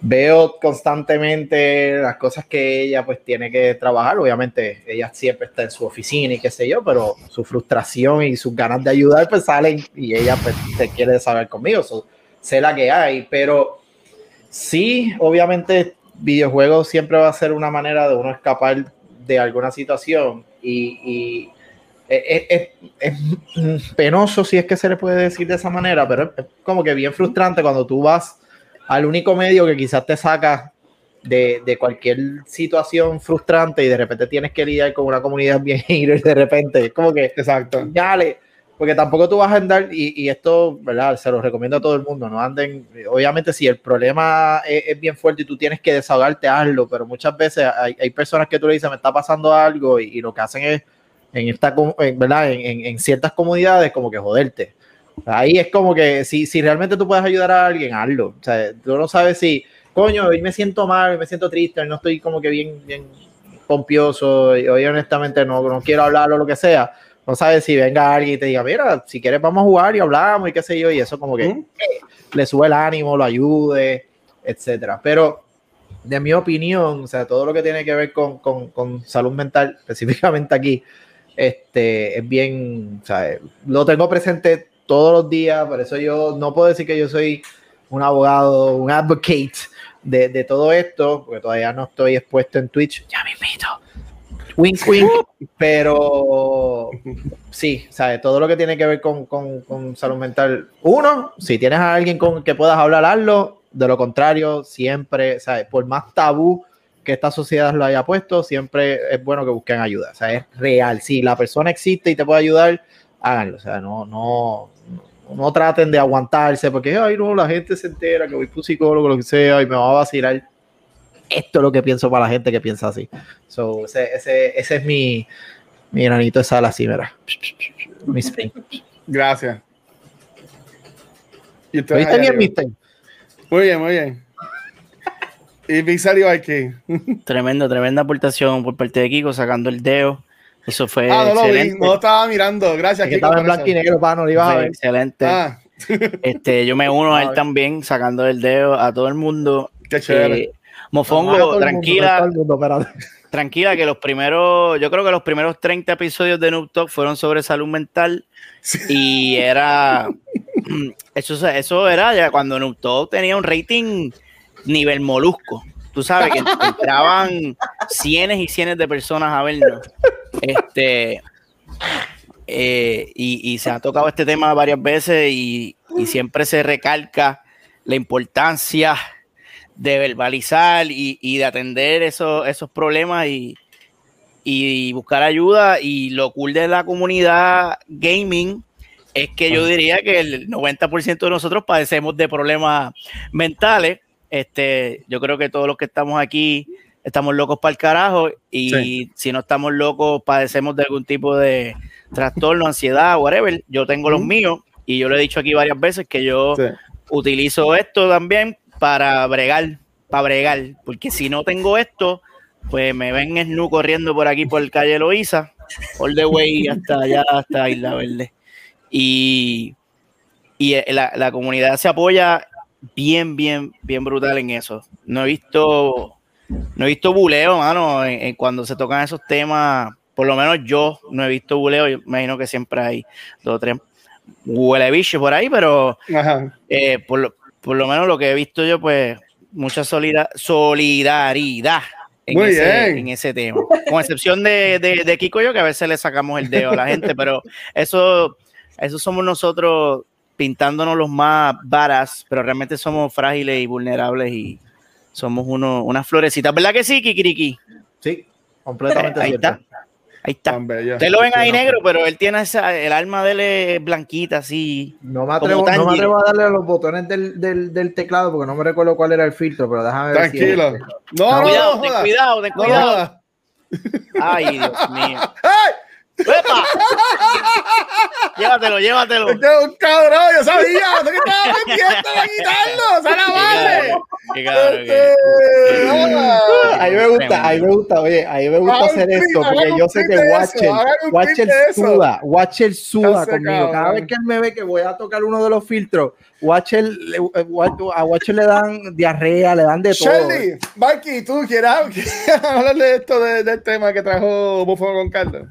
Speaker 5: veo constantemente las cosas que ella pues tiene que trabajar, obviamente ella siempre está en su oficina y qué sé yo, pero su frustración y sus ganas de ayudar pues salen y ella pues te quiere saber conmigo, so, sé la que hay, pero sí, obviamente videojuegos siempre va a ser una manera de uno escapar de alguna situación y, y es, es- es- es penoso si es que se le puede decir de esa manera, pero es como que bien frustrante cuando tú vas al único medio que quizás te saca de, de cualquier situación frustrante y de repente tienes que lidiar con una comunidad bien hater de repente. Es como que,
Speaker 2: Exacto.
Speaker 5: dale, porque tampoco tú vas a andar, y, y esto, ¿verdad? Se lo recomiendo a todo el mundo, no anden, obviamente si el problema es, es bien fuerte y tú tienes que desahogarte, hazlo, pero muchas veces hay, hay personas que tú le dices, me está pasando algo, y, y lo que hacen es, en esta, en, ¿verdad? En, en- en ciertas comunidades, como que joderte. Ahí es como que si, si realmente tú puedes ayudar a alguien, hazlo. O sea, tú no sabes si, coño, hoy me siento mal, hoy me siento triste, hoy no estoy como que bien, bien pompioso, y hoy honestamente no, no quiero hablar o lo que sea. No sabes si venga alguien y te diga, mira, si quieres vamos a jugar y hablamos y qué sé yo, y eso como que
Speaker 2: Ujú.
Speaker 5: le sube el ánimo, lo ayude, etcétera. Pero de mi opinión, o sea, todo lo que tiene que ver con, con- con salud mental, específicamente aquí, este, es bien, o sea, lo tengo presente todos los días, por eso yo no puedo decir que yo soy un abogado, un advocate de, de todo esto, porque todavía no estoy expuesto en Twitch, ya me invito. Wink, wink, pero sí, ¿sabes? Todo lo que tiene que ver con, con- con salud mental. Uno, si tienes a alguien con que puedas hablar, hazlo. De lo contrario, siempre, ¿sabes? Por más tabú que esta sociedad lo haya puesto, siempre es bueno que busquen ayuda. O sea, es real. Si la persona existe y te puede ayudar, háganlo. O sea, no, no, no traten de aguantarse porque, ay, no, la gente se entera que voy por un psicólogo, lo que sea, y me va a vacilar. Esto es lo que pienso para la gente que piensa así. So, ese, ese, ese es mi, mi granito de sal así, mira. Mi spring.
Speaker 2: Gracias. Y
Speaker 5: ¿Lo
Speaker 2: ustedes
Speaker 5: viste bien, mister?
Speaker 2: Muy bien, muy bien. Y Big salió aquí.
Speaker 4: Tremenda, tremenda aportación por parte de Kiko sacando el dedo. Eso fue
Speaker 2: Ah, no lo vi,
Speaker 4: excelente.
Speaker 2: no estaba mirando. Gracias,
Speaker 5: Es que estaba en blanco y negro, pa, no lo ibas a
Speaker 4: Fue
Speaker 5: ver.
Speaker 4: excelente.
Speaker 2: Ah,
Speaker 4: Este, yo me uno a él
Speaker 5: ver.
Speaker 4: también, sacando el dedo a todo el mundo.
Speaker 2: qué chévere.
Speaker 4: Eh, Mofongo, tranquila,
Speaker 5: mundo,
Speaker 4: tranquila, que los primeros, yo creo que los primeros 30 episodios de Noob Talk fueron sobre salud mental
Speaker 2: Sí.
Speaker 4: y era, eso, eso era ya cuando Noob Talk tenía un rating nivel molusco. Tú sabes que entraban cienes y cienes de personas a vernos. Este, eh, y, y se ha tocado este tema varias veces y, y siempre se recalca la importancia de verbalizar y, y de atender esos, esos problemas y, y buscar ayuda. Y lo cool de la comunidad gaming es que yo diría que el 90% de nosotros padecemos de problemas mentales. Este, yo creo que todos los que estamos aquí estamos locos para el carajo y
Speaker 2: Sí.
Speaker 4: si no estamos locos padecemos de algún tipo de trastorno, ansiedad, whatever. Yo tengo los míos y yo lo he dicho aquí varias veces que yo
Speaker 2: Sí.
Speaker 4: utilizo esto también para bregar, para bregar, porque si no tengo esto, pues me ven Snu corriendo por aquí por el calle Loíza, all the way hasta allá, hasta Isla Verde. Y, y eh, la, la comunidad se apoya bien, bien, bien brutal en eso. No he visto, no he visto buleo, mano, en- en cuando se tocan esos temas. Por lo menos yo no he visto buleo. Yo imagino que siempre hay dos o tres huele bicho por ahí, pero eh, por, lo, por lo menos lo que he visto yo, pues, mucha solida- solidaridad en, ese, en ese tema. Con excepción de, de, de Kiko y yo, que a veces le sacamos el dedo a la gente, pero eso, eso somos nosotros pintándonos los más varas, pero realmente somos frágiles y vulnerables y somos uno, unas florecitas. ¿Verdad que sí, Kikiriki?
Speaker 5: Sí, completamente
Speaker 4: Ahí
Speaker 5: cierto.
Speaker 4: está. Ahí está. Ustedes lo ven ahí negro, pero él tiene esa, el alma de él es blanquita, así.
Speaker 5: No me, atrevo, no me atrevo a darle a los botones del, del, del teclado porque no me recuerdo cuál era el filtro, pero déjame ver.
Speaker 2: Tranquilo.
Speaker 5: este.
Speaker 2: No, no,
Speaker 4: cuidado,
Speaker 2: no,
Speaker 4: ten
Speaker 2: jodas.
Speaker 4: cuidado, ten
Speaker 2: No
Speaker 4: cuidado. Ay, Dios mío.
Speaker 2: ¡Ay!
Speaker 4: ¡Epa! llévatelo, llévatelo.
Speaker 2: Este es un cabrón, yo sabía, no sé que estaba pendiente de quitarlo, ¡Sale a madre!
Speaker 4: Qué cabrón,
Speaker 2: Este,
Speaker 4: qué-
Speaker 2: nada.
Speaker 5: A mí me gusta, a mí me gusta, oye, a mí me gusta hacer esto porque yo sé que Watcher, Watcher suda, Watcher suda conmigo. Cada vez que él me ve que voy a tocar uno de los filtros, Watcher, a Watcher le dan diarrea, le dan de todo.
Speaker 2: Shirley, Mikey, ¿tú quieres, quieres hablar de esto, de- del tema que trajo Búfalo con Carlos?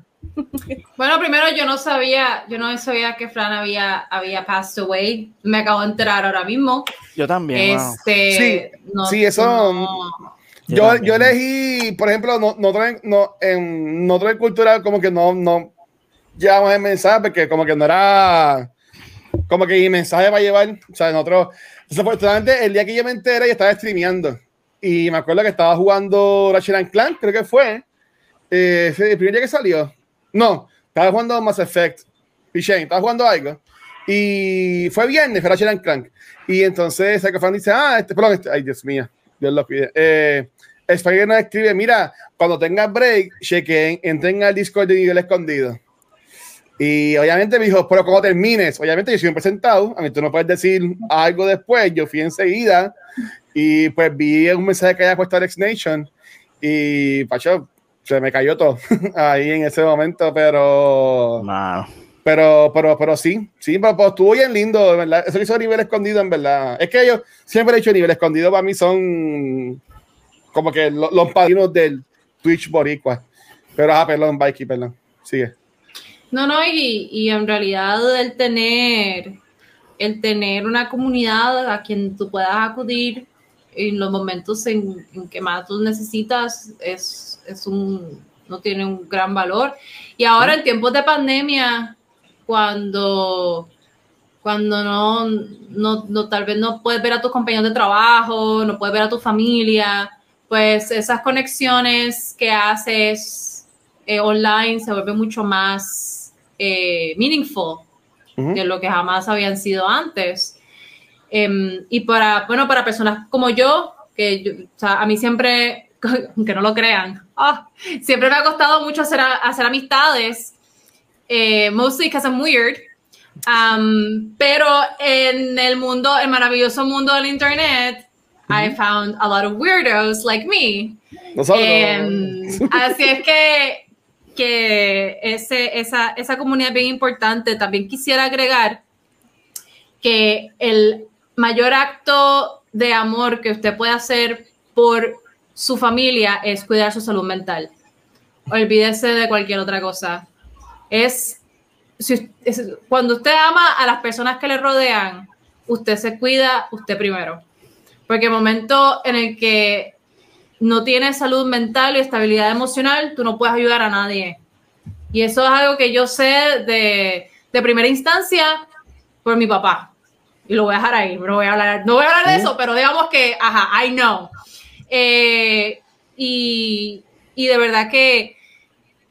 Speaker 1: Bueno, primero yo no sabía, yo no sabía que Fran había, había passed away. Me acabo de enterar ahora mismo.
Speaker 4: Yo también.
Speaker 1: Este,
Speaker 2: Sí,
Speaker 1: no,
Speaker 2: sí, eso-
Speaker 1: no-
Speaker 5: Yo
Speaker 2: Yo, elegí, por ejemplo, no, en, no, en nosotros en cultura como que no, no llevamos el mensaje porque como que no era como que mi mensaje va a llevar, o sea, nosotros, desafortunadamente el día que yo me enteré yo estaba streameando y me acuerdo que estaba jugando Ratchet and Clank, creo que fue, eh, fue el primer día que salió, no, estaba jugando Mass Effect, Shane, estaba jugando algo y fue viernes, fue Ratchet Clank y entonces Fran dice, ah, este, perdón, este, ay Dios mío, Dios lo pide. Eh, Spider nos escribe, mira, cuando tengas break, chequen, entren al Discord de nivel escondido. Y obviamente me dijo, pero como termines, obviamente yo soy un presentado, a mí tú no puedes decir algo después, yo fui enseguida y pues vi un mensaje que había puesto Alex Nation y pacho, se me cayó todo ahí en ese momento, pero
Speaker 4: Mano.
Speaker 2: pero, pero, pero sí, sí, pero, pero estuvo bien lindo, de verdad. Eso que hizo nivel escondido, en verdad. Es que yo siempre he dicho nivel escondido para mí son como que lo- los padrinos del Twitch Boricua. Pero, ah, perdón, Mikey, perdón. Sigue.
Speaker 1: No, no, y, y en realidad el tener, el tener una comunidad a quien tú puedas acudir en los momentos en, en que más tú necesitas es, es un, no tiene un gran valor. Y ahora en tiempos de pandemia, cuando, cuando no, no, no, tal vez no puedes ver a tus compañeros de trabajo, no puedes ver a tu familia, pues esas conexiones que haces eh, online se vuelven mucho más eh, meaningful
Speaker 2: Ujú.
Speaker 1: de lo que jamás habían sido antes. Em, y para, bueno, para personas como yo, que yo- o sea, a mí siempre, aunque no lo crean, ah, siempre me ha costado mucho hacer, hacer amistades, eh, mostly because I'm weird. Um, pero en el mundo, el maravilloso mundo del internet, I found a lot of weirdos like me. Em, así es que, que ese, esa, esa comunidad es bien importante. También quisiera agregar que el mayor acto de amor que usted puede hacer por su familia es cuidar su salud mental. Olvídese de cualquier otra cosa. Es, si- es- cuando usted ama a las personas que le rodean, usted se cuida usted primero. Porque el momento en el que no tienes salud mental y estabilidad emocional, tú no puedes ayudar a nadie. Y eso es algo que yo sé de, de primera instancia por mi papá. Y lo voy a dejar ahí, no voy a hablar, no voy a hablar de eso, pero digamos que, ajá, I know. Eh, y, y de verdad que,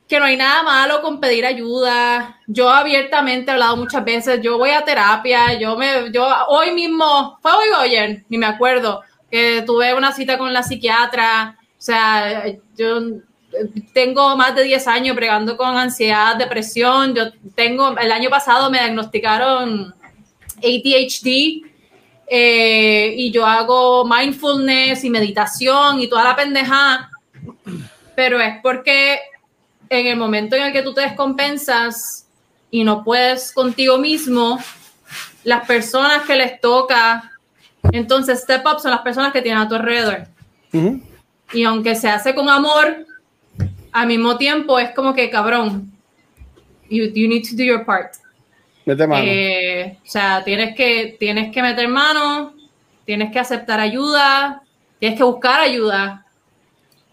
Speaker 1: que no hay nada malo con pedir ayuda. Yo abiertamente he hablado muchas veces, yo voy a terapia, yo me, yo hoy mismo, fue hoy o ayer, ni me acuerdo, que tuve una cita con la psiquiatra, o sea, yo tengo más de 10 años bregando con ansiedad, depresión, yo tengo, el año pasado me diagnosticaron ADHD, eh, y yo hago mindfulness y meditación y toda la pendeja, pero es porque en el momento en el que tú te descompensas y no puedes contigo mismo, las personas que les toca, entonces step up son las personas que tienen a tu alrededor. Y aunque se hace con amor, al mismo tiempo es como que cabrón, you, you need to do your part.
Speaker 2: Mete mano.
Speaker 1: Eh, o sea, tienes que, tienes que meter mano, tienes que aceptar ayuda, tienes que buscar ayuda.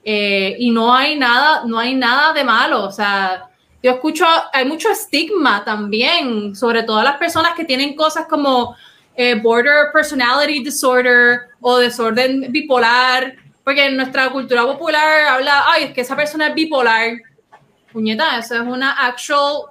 Speaker 1: Eh, y no hay nada, no hay nada de malo. O sea, yo escucho, hay mucho estigma también, sobre todo las personas que tienen cosas como eh, border personality disorder o desorden bipolar, porque en nuestra cultura popular habla, ay, es que esa persona es bipolar. Puñeta, eso es una actual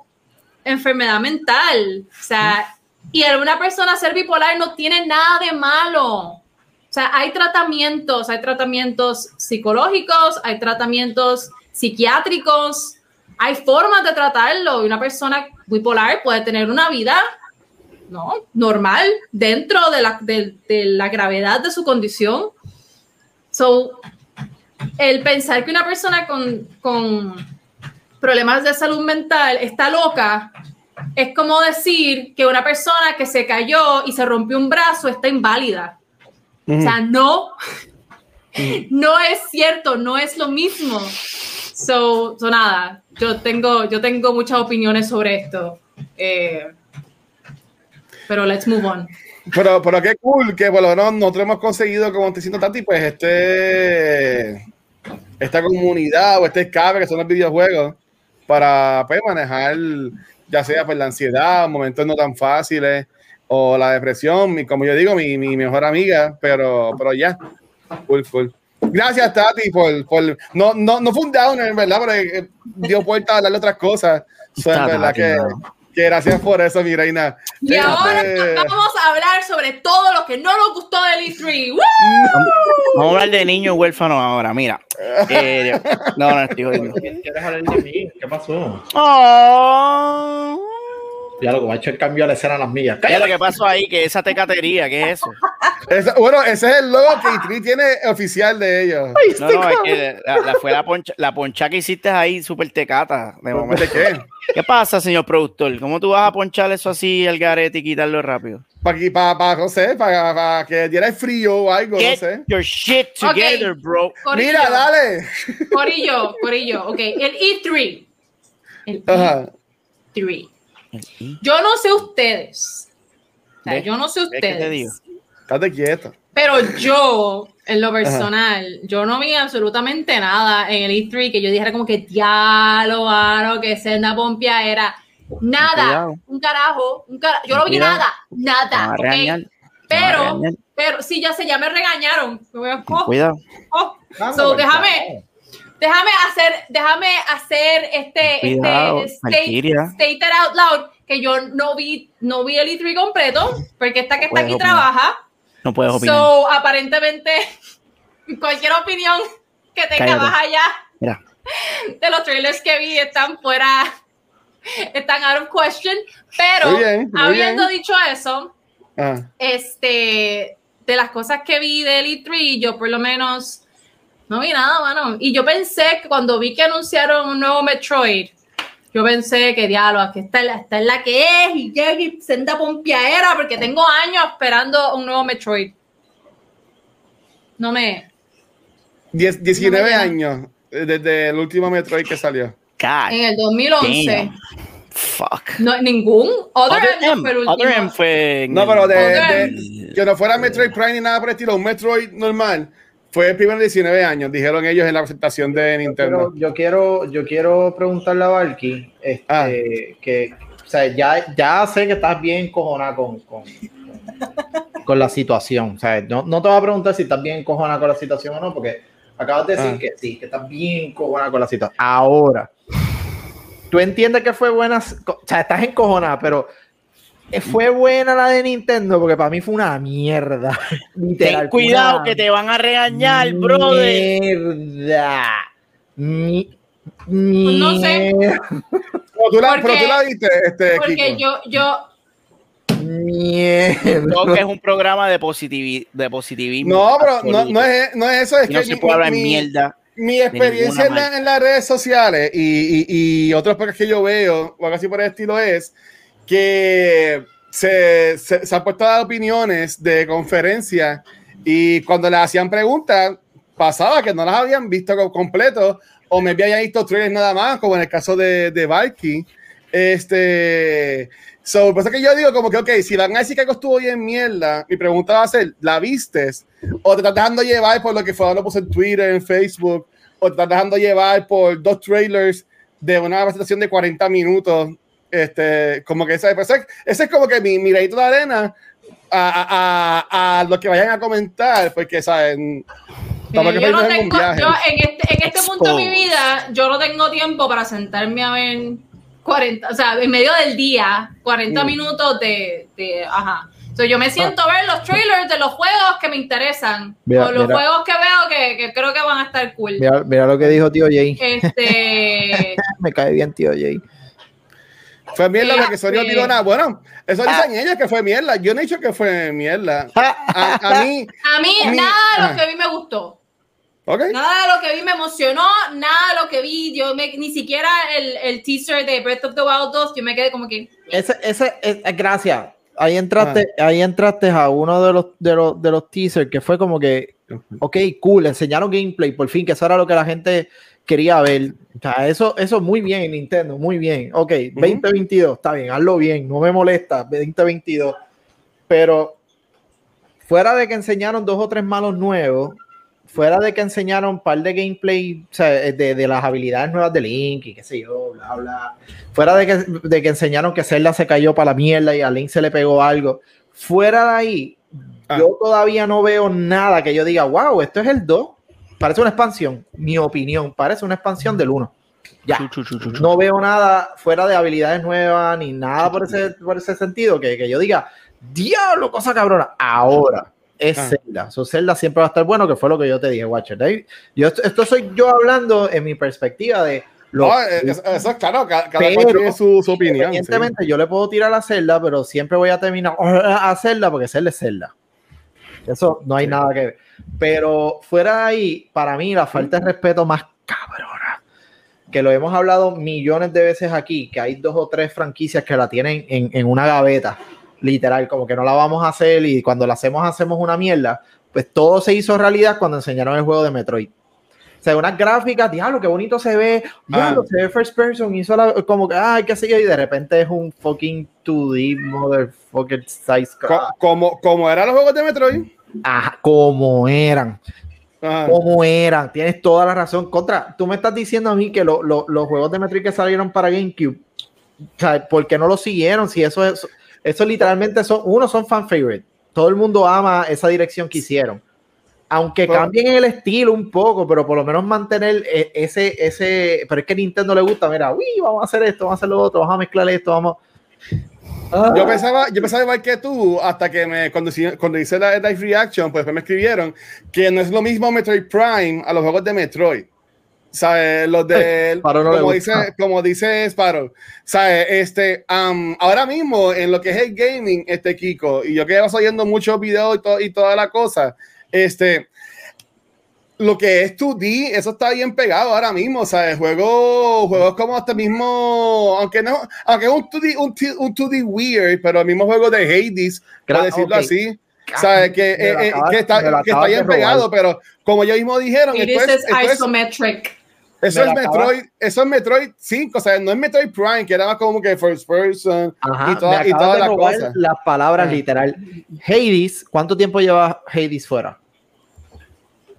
Speaker 1: enfermedad mental. O sea, y alguna persona ser bipolar no tiene nada de malo. O sea, hay tratamientos, hay tratamientos psicológicos, hay tratamientos psiquiátricos, hay formas de tratarlo. Y una persona bipolar puede tener una vida ¿no? normal dentro de la, de, la gravedad de su condición. So, el pensar que una persona con problemas de salud mental está loca, es como decir que una persona que se cayó y se rompió un brazo está inválida. O sea, no, no es cierto, no es lo mismo. So, so nada, yo tengo, yo tengo muchas opiniones sobre esto. Eh, pero let's move on.
Speaker 2: Pero, pero qué cool que por lo menos nosotros hemos conseguido, como te siento Tati, pues este esta comunidad o este escape que son los videojuegos para pues, manejar ya sea pues, la ansiedad, momentos no tan fáciles o la depresión, como yo digo, mi, mi mejor amiga, pero, pero ya, full, full. Gracias, Tati, por, por no, no, no fue un downer, ¿verdad? Porque dio puerta a hablar de otras cosas. So, en verdad que, que, gracias por eso, mi reina.
Speaker 1: Y este, ahora vamos a hablar sobre todo lo que no nos gustó del E3. ¡Woo!
Speaker 4: Vamos a hablar de niños huérfanos ahora, mira. Eh, no, no, estoy jodiendo.
Speaker 5: ¿Quieres hablar de mí? ¿Qué pasó?
Speaker 4: Oh.
Speaker 5: Ya lo que va a echar el cambio a la escena a las mías.
Speaker 4: ¿Qué es lo que pasó ahí? que esa tecatería? ¿Qué es eso?
Speaker 2: Bueno, ese es el logo que E3 tiene oficial de ellos.
Speaker 4: No, no, es que la, la fue la poncha, la poncha que hiciste ahí súper tecata. De momento.
Speaker 2: ¿De qué?
Speaker 4: ¿Qué pasa, señor productor? ¿Cómo tú vas a ponchar eso así al garete y quitarlo rápido?
Speaker 2: Para, para, para, no sé, para, para que diera frío o algo,
Speaker 4: Get
Speaker 2: no sé.
Speaker 4: your shit together, bro.
Speaker 1: Corillo,
Speaker 2: Mira, dale.
Speaker 1: Corillo, Corillo, ok, el E3. El
Speaker 2: Ajá.
Speaker 1: E3. Yo no sé ustedes. O sea,
Speaker 4: ¿Ves?
Speaker 1: yo no sé
Speaker 4: ¿Ves qué te
Speaker 1: ustedes.
Speaker 2: Estate quieto.
Speaker 1: Pero yo, en lo personal, yo no vi absolutamente nada en el E3 que yo dijera como que diálogo, mano, que senda pompia era nada,
Speaker 4: Cuidado.
Speaker 1: un carajo, un cara- yo no vi
Speaker 4: Cuidado.
Speaker 1: nada, nada. Pero, pero sí, ya sé, ya me regañaron. Oh,
Speaker 4: Cuidado.
Speaker 1: oh.
Speaker 5: Anda,
Speaker 1: So, déjame, déjame hacer, déjame hacer este,
Speaker 4: Cuidado,
Speaker 1: este state, state it out loud, que yo no vi, no vi el E3 completo, porque esta que está aquí
Speaker 4: opinar.
Speaker 1: trabaja.
Speaker 4: No puedes opinar.
Speaker 1: So, aparentemente, cualquier opinión que tenga
Speaker 4: Cállate.
Speaker 1: más allá
Speaker 4: Mira,
Speaker 1: de los trailers que vi están fuera, están out of question. Pero,
Speaker 2: Muy bien, muy
Speaker 1: habiendo
Speaker 2: bien.
Speaker 1: dicho eso,
Speaker 2: Ajá.
Speaker 1: este, de las cosas que vi del E3, yo por lo menos no vi nada, mano. Y yo pensé que cuando vi que anunciaron un nuevo Metroid, yo pensé que diablo, que esta, es la- que es, y ya que senda pompiaera, porque tengo años esperando un nuevo Metroid. No me.
Speaker 2: Diez- 19
Speaker 1: No me llama.
Speaker 2: años eh, desde el último Metroid que salió.
Speaker 4: God
Speaker 1: En el 2011,
Speaker 4: damn. Fuck.
Speaker 1: no, ningún. Other,
Speaker 4: Other
Speaker 1: M
Speaker 4: M.
Speaker 1: fue el
Speaker 4: Other
Speaker 1: último.
Speaker 4: M fue. en
Speaker 2: No, pero de- que no fuera Metroid Prime ni nada por el estilo, un Metroid normal, fue el primer 19 años, dijeron ellos en la presentación de Nintendo.
Speaker 5: yo quiero, yo quiero preguntarle a Valky, este,
Speaker 2: Ah.
Speaker 5: que, o sea, ya, ya sé que estás bien cojonada con, con, con con la situación. O sea, no, no te voy a preguntar si estás bien encojonada con la situación o no, porque acabas de decir
Speaker 2: Ah.
Speaker 5: que sí, que estás bien encojonada con la situación. Ahora, tú entiendes que fue buena, o sea, estás encojonada, pero fue buena la de Nintendo, porque para mí fue una mierda. Literal,
Speaker 4: Ten cuidado que te van a regañar, brother.
Speaker 5: Mierda. Mi-
Speaker 1: no sé.
Speaker 5: mierda.
Speaker 2: Pero tú la,
Speaker 1: Porque-
Speaker 2: pero tú la viste, este,
Speaker 1: Porque
Speaker 2: Kiko.
Speaker 1: yo, yo,
Speaker 5: Mierda.
Speaker 4: Creo que es un programa de, positivi- de positivismo.
Speaker 2: No, pero no, es, no es eso, es
Speaker 4: Y no
Speaker 2: que
Speaker 4: se
Speaker 2: mi-
Speaker 4: puede hablar
Speaker 2: mi-
Speaker 4: mierda.
Speaker 2: mi experiencia en,
Speaker 4: ninguna
Speaker 2: la- en las redes sociales y, y, y otros podcasts que yo veo, o algo así por el estilo, es que se, se, se han puesto a dar opiniones de conferencias y cuando les hacían preguntas, pasaba que no las habían visto co- completo o me habían visto trailers nada más, como en el caso de, de Valky. Este, so, por eso que yo digo como que, ok, si van a decir que algo estuvo bien mierda, mi pregunta va a ser, ¿la vistes? ¿O te estás dejando llevar por lo que fue lo en Twitter, en Facebook? ¿O te estás dejando llevar por dos trailers de una presentación de 40 minutos? Este, como que ese, ese, ese es como que mi, mi granito de arena a, a, a, a lo que vayan a comentar, porque, ¿saben?
Speaker 1: Eh,
Speaker 2: aquí
Speaker 1: yo no tengo,
Speaker 2: viaje.
Speaker 1: yo en este, en este punto de mi vida, yo no tengo tiempo para sentarme a ver 40, o sea, en medio del día, 40
Speaker 2: Mm.
Speaker 1: minutos de, de ajá. So, yo me siento a ver los trailers de los juegos que me interesan,
Speaker 5: Mira,
Speaker 1: o los
Speaker 5: mira.
Speaker 1: juegos que veo que, que creo que van a estar cool.
Speaker 5: Mira, mira lo que dijo tío Jay.
Speaker 1: Este,
Speaker 5: Me cae bien tío Jay.
Speaker 2: Fue mierda
Speaker 1: Sí,
Speaker 2: porque Sony tiró nada. Bueno, eso
Speaker 5: Ah.
Speaker 2: dicen ellos que fue mierda. Yo no he dicho que fue mierda. A, a mí,
Speaker 1: a mí,
Speaker 2: A mí-
Speaker 1: nada de
Speaker 2: ah.
Speaker 1: lo que vi me gustó.
Speaker 2: ok.
Speaker 1: Nada de lo que vi me emocionó, nada de lo que vi, yo me, ni siquiera el, el teaser de Breath of the Wild 2, yo me quedé como que,
Speaker 5: Ese, ese, es- es- gracias. Ahí entraste, ahí entraste a uno de los, de los, de los teasers que fue como que, ok, cool, enseñaron gameplay, por fin, que eso era lo que la gente quería ver. O sea, eso, eso muy bien, Nintendo, muy bien. Ok, 2022, está bien, hazlo bien, no me molesta, 2022. Pero fuera de que enseñaron dos o tres malos nuevos, fuera de que enseñaron un par de gameplay o sea, de, de las habilidades nuevas de Link y qué sé yo, bla, bla. Fuera de que, de que enseñaron que Zelda se cayó para la mierda y a Link se le pegó algo. Fuera de ahí,
Speaker 2: Ah.
Speaker 5: yo todavía no veo nada que yo diga, wow, esto es el 2. Parece una expansión, mi opinión, parece una expansión del 1. Ya.
Speaker 4: Chu, chu, chu.
Speaker 5: No veo nada fuera de habilidades nuevas ni nada por ese, por ese sentido que, que yo diga, diablo, cosa cabrona. Ahora es
Speaker 2: Ah.
Speaker 5: Zelda. So, Zelda siempre va a estar bueno, que fue lo que yo te dije, Watcher. Ahí- Yo, esto, esto soy yo hablando en mi perspectiva de lo
Speaker 2: No, eh, eso, eso es claro, ca- cada,
Speaker 5: Pero-
Speaker 2: cual tiene su, su opinión. sí.
Speaker 5: Evidentemente, yo le puedo tirar a Zelda, pero siempre voy a terminar a Zelda porque Zelda es Zelda. Eso no hay
Speaker 2: Sí.
Speaker 5: nada que ver. Pero fuera de ahí, para mí, la falta de respeto más cabrona, que lo hemos hablado millones de veces aquí, que hay dos o tres franquicias que la tienen en, en una gaveta, literal, como que no la vamos a hacer y cuando la hacemos, hacemos una mierda. Pues todo se hizo realidad cuando enseñaron el juego de Metroid. O sea, unas gráficas, diablo, qué bonito se ve, diablo, se ve first person, hizo la- como que, ay, qué sé yo, y de repente es un fucking 2D motherfucker size.
Speaker 2: Co- como, como eran los juegos de Metroid.
Speaker 5: Ajá, como eran,
Speaker 2: Ajá.
Speaker 5: como eran, tienes toda la razón. Contra, tú me estás diciendo a mí que lo- lo- los juegos de Metroid que salieron para GameCube, ¿por qué no lo siguieron? Si eso es, eso literalmente son, uno son fan favorite, todo el mundo ama esa dirección que hicieron. Aunque cambien el estilo un poco, pero por lo menos mantener e- ese, ese, pero es que a Nintendo le gusta, mira, uy, vamos a hacer esto, vamos a hacer lo otro, vamos a mezclar esto, vamos. Ah.
Speaker 2: Yo pensaba, yo pensaba igual que tú, hasta que me, cuando, cuando hice la live reaction, pues después me escribieron que no es lo mismo Metroid Prime a los juegos de Metroid. ¿Sabes? Los de.
Speaker 5: Sparrow no
Speaker 2: como, dice, como dice Sparrow. ¿Sabes? Este, am, ahora mismo, en lo que es el gaming, este Kiko, y yo que vas oyendo muchos videos y, to- y toda la cosa, este. Lo que es 2D, eso está bien pegado ahora mismo, ¿sabes? Juegos, juegos como este mismo, aunque no, aunque es un 2D, un, un 2D weird, pero el mismo juego de Hades, por
Speaker 5: Gra-
Speaker 2: decirlo
Speaker 5: ok.
Speaker 2: así, ¿sabes? Que,
Speaker 5: Me lo
Speaker 2: eh, eh, que está, que está bien pegado, pero como ellos mismos dijeron,
Speaker 1: it
Speaker 2: esto
Speaker 1: is
Speaker 2: es, esto es-
Speaker 1: isometric.
Speaker 2: eso es Metroid, eso es Metroid 5, o sea, no es Metroid Prime, que era más como que first person
Speaker 5: Ajá,
Speaker 2: y toda, y
Speaker 5: acabas
Speaker 2: toda
Speaker 5: de
Speaker 2: la
Speaker 5: robar
Speaker 2: cosa.
Speaker 5: las palabras
Speaker 2: Ah.
Speaker 5: literal. Hades, ¿cuánto tiempo lleva Hades fuera?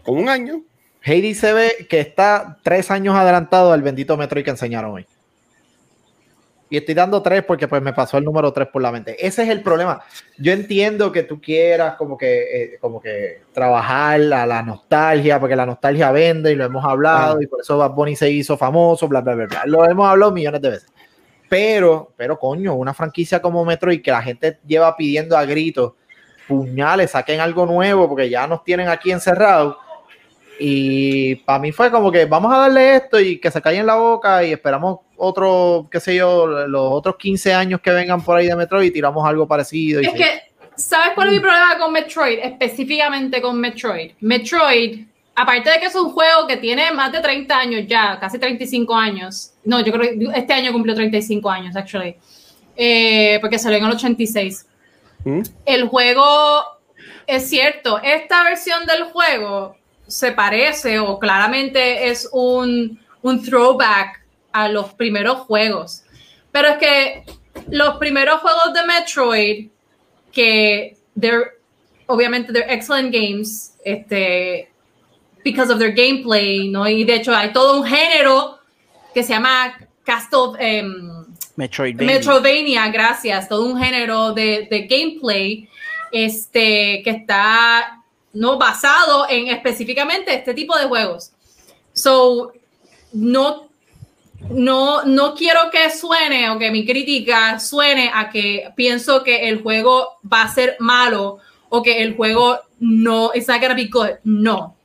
Speaker 2: Como un año.
Speaker 5: Hades se ve que está tres años adelantado al bendito Metroid que enseñaron hoy. Y estoy dando tres porque pues me pasó el número tres por la mente. Ese es el problema. Yo entiendo que tú quieras como que, eh, como que trabajar a la nostalgia, porque la nostalgia vende y lo hemos hablado y por eso Bad Bunny se hizo famoso, bla, bla, bla, bla. Lo hemos hablado millones de veces. Pero, pero coño, una franquicia como Metroid que la gente lleva pidiendo a gritos, puñales, saquen algo nuevo porque ya nos tienen aquí encerrados. Y para mí fue como que vamos a darle esto y que se calle en la boca y esperamos otro, qué sé yo, los otros 15 años que vengan por ahí de Metroid y tiramos algo parecido. y
Speaker 1: Es
Speaker 5: sí.
Speaker 1: que, ¿sabes cuál es mi problema con Metroid? Específicamente con Metroid. Metroid, aparte de que es un juego que tiene más de 30 años ya, casi 35 años. No, yo creo que este año cumplió 35 años, actually. Eh, porque salió en el 86.
Speaker 2: ¿Mm?
Speaker 1: El juego, es cierto, esta versión del juego se parece o claramente es un, un throwback a los primeros juegos. Pero es que los primeros juegos de Metroid, que they're, obviamente they're excellent games, este, because of their gameplay, ¿no? Y de hecho hay todo un género que se llama Castle, em,
Speaker 4: Metroidvania.
Speaker 1: Metrovania, gracias, todo un género de, de gameplay este, que está no basado en específicamente este tipo de juegos. So, no, no, no quiero que suene o que mi crítica suene a que pienso que el juego va a ser malo o que el juego no, it's not. No.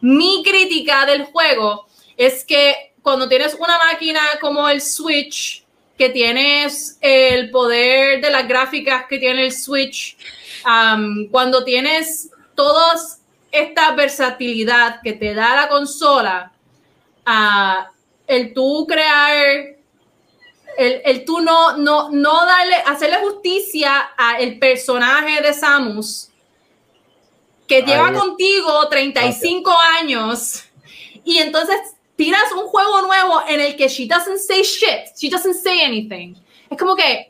Speaker 1: Mi crítica del juego es que cuando tienes una máquina como el Switch, que tienes el poder de las gráficas que tiene el Switch, um, cuando tienes toda esta versatilidad que te da la consola, ah, el tú crear, el, el tú no, no, no darle, hacerle justicia al personaje de Samus, que lleva
Speaker 2: Ay,
Speaker 1: contigo 35 años, y entonces tiras un juego nuevo en el que she doesn't say shit, she doesn't say anything. Es como que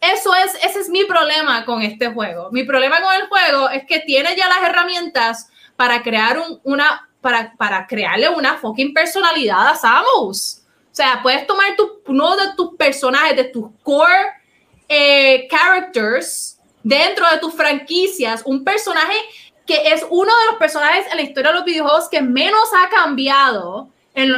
Speaker 1: eso es, ese es mi problema con este juego. Mi problema con el juego es que tiene ya las herramientas para crear un, una, para, para crearle una fucking personalidad a Samus. O sea, puedes tomar uno de tus personajes, de tus core eh, characters dentro de tus franquicias, un personaje que es uno de los personajes en la historia de los videojuegos que menos ha cambiado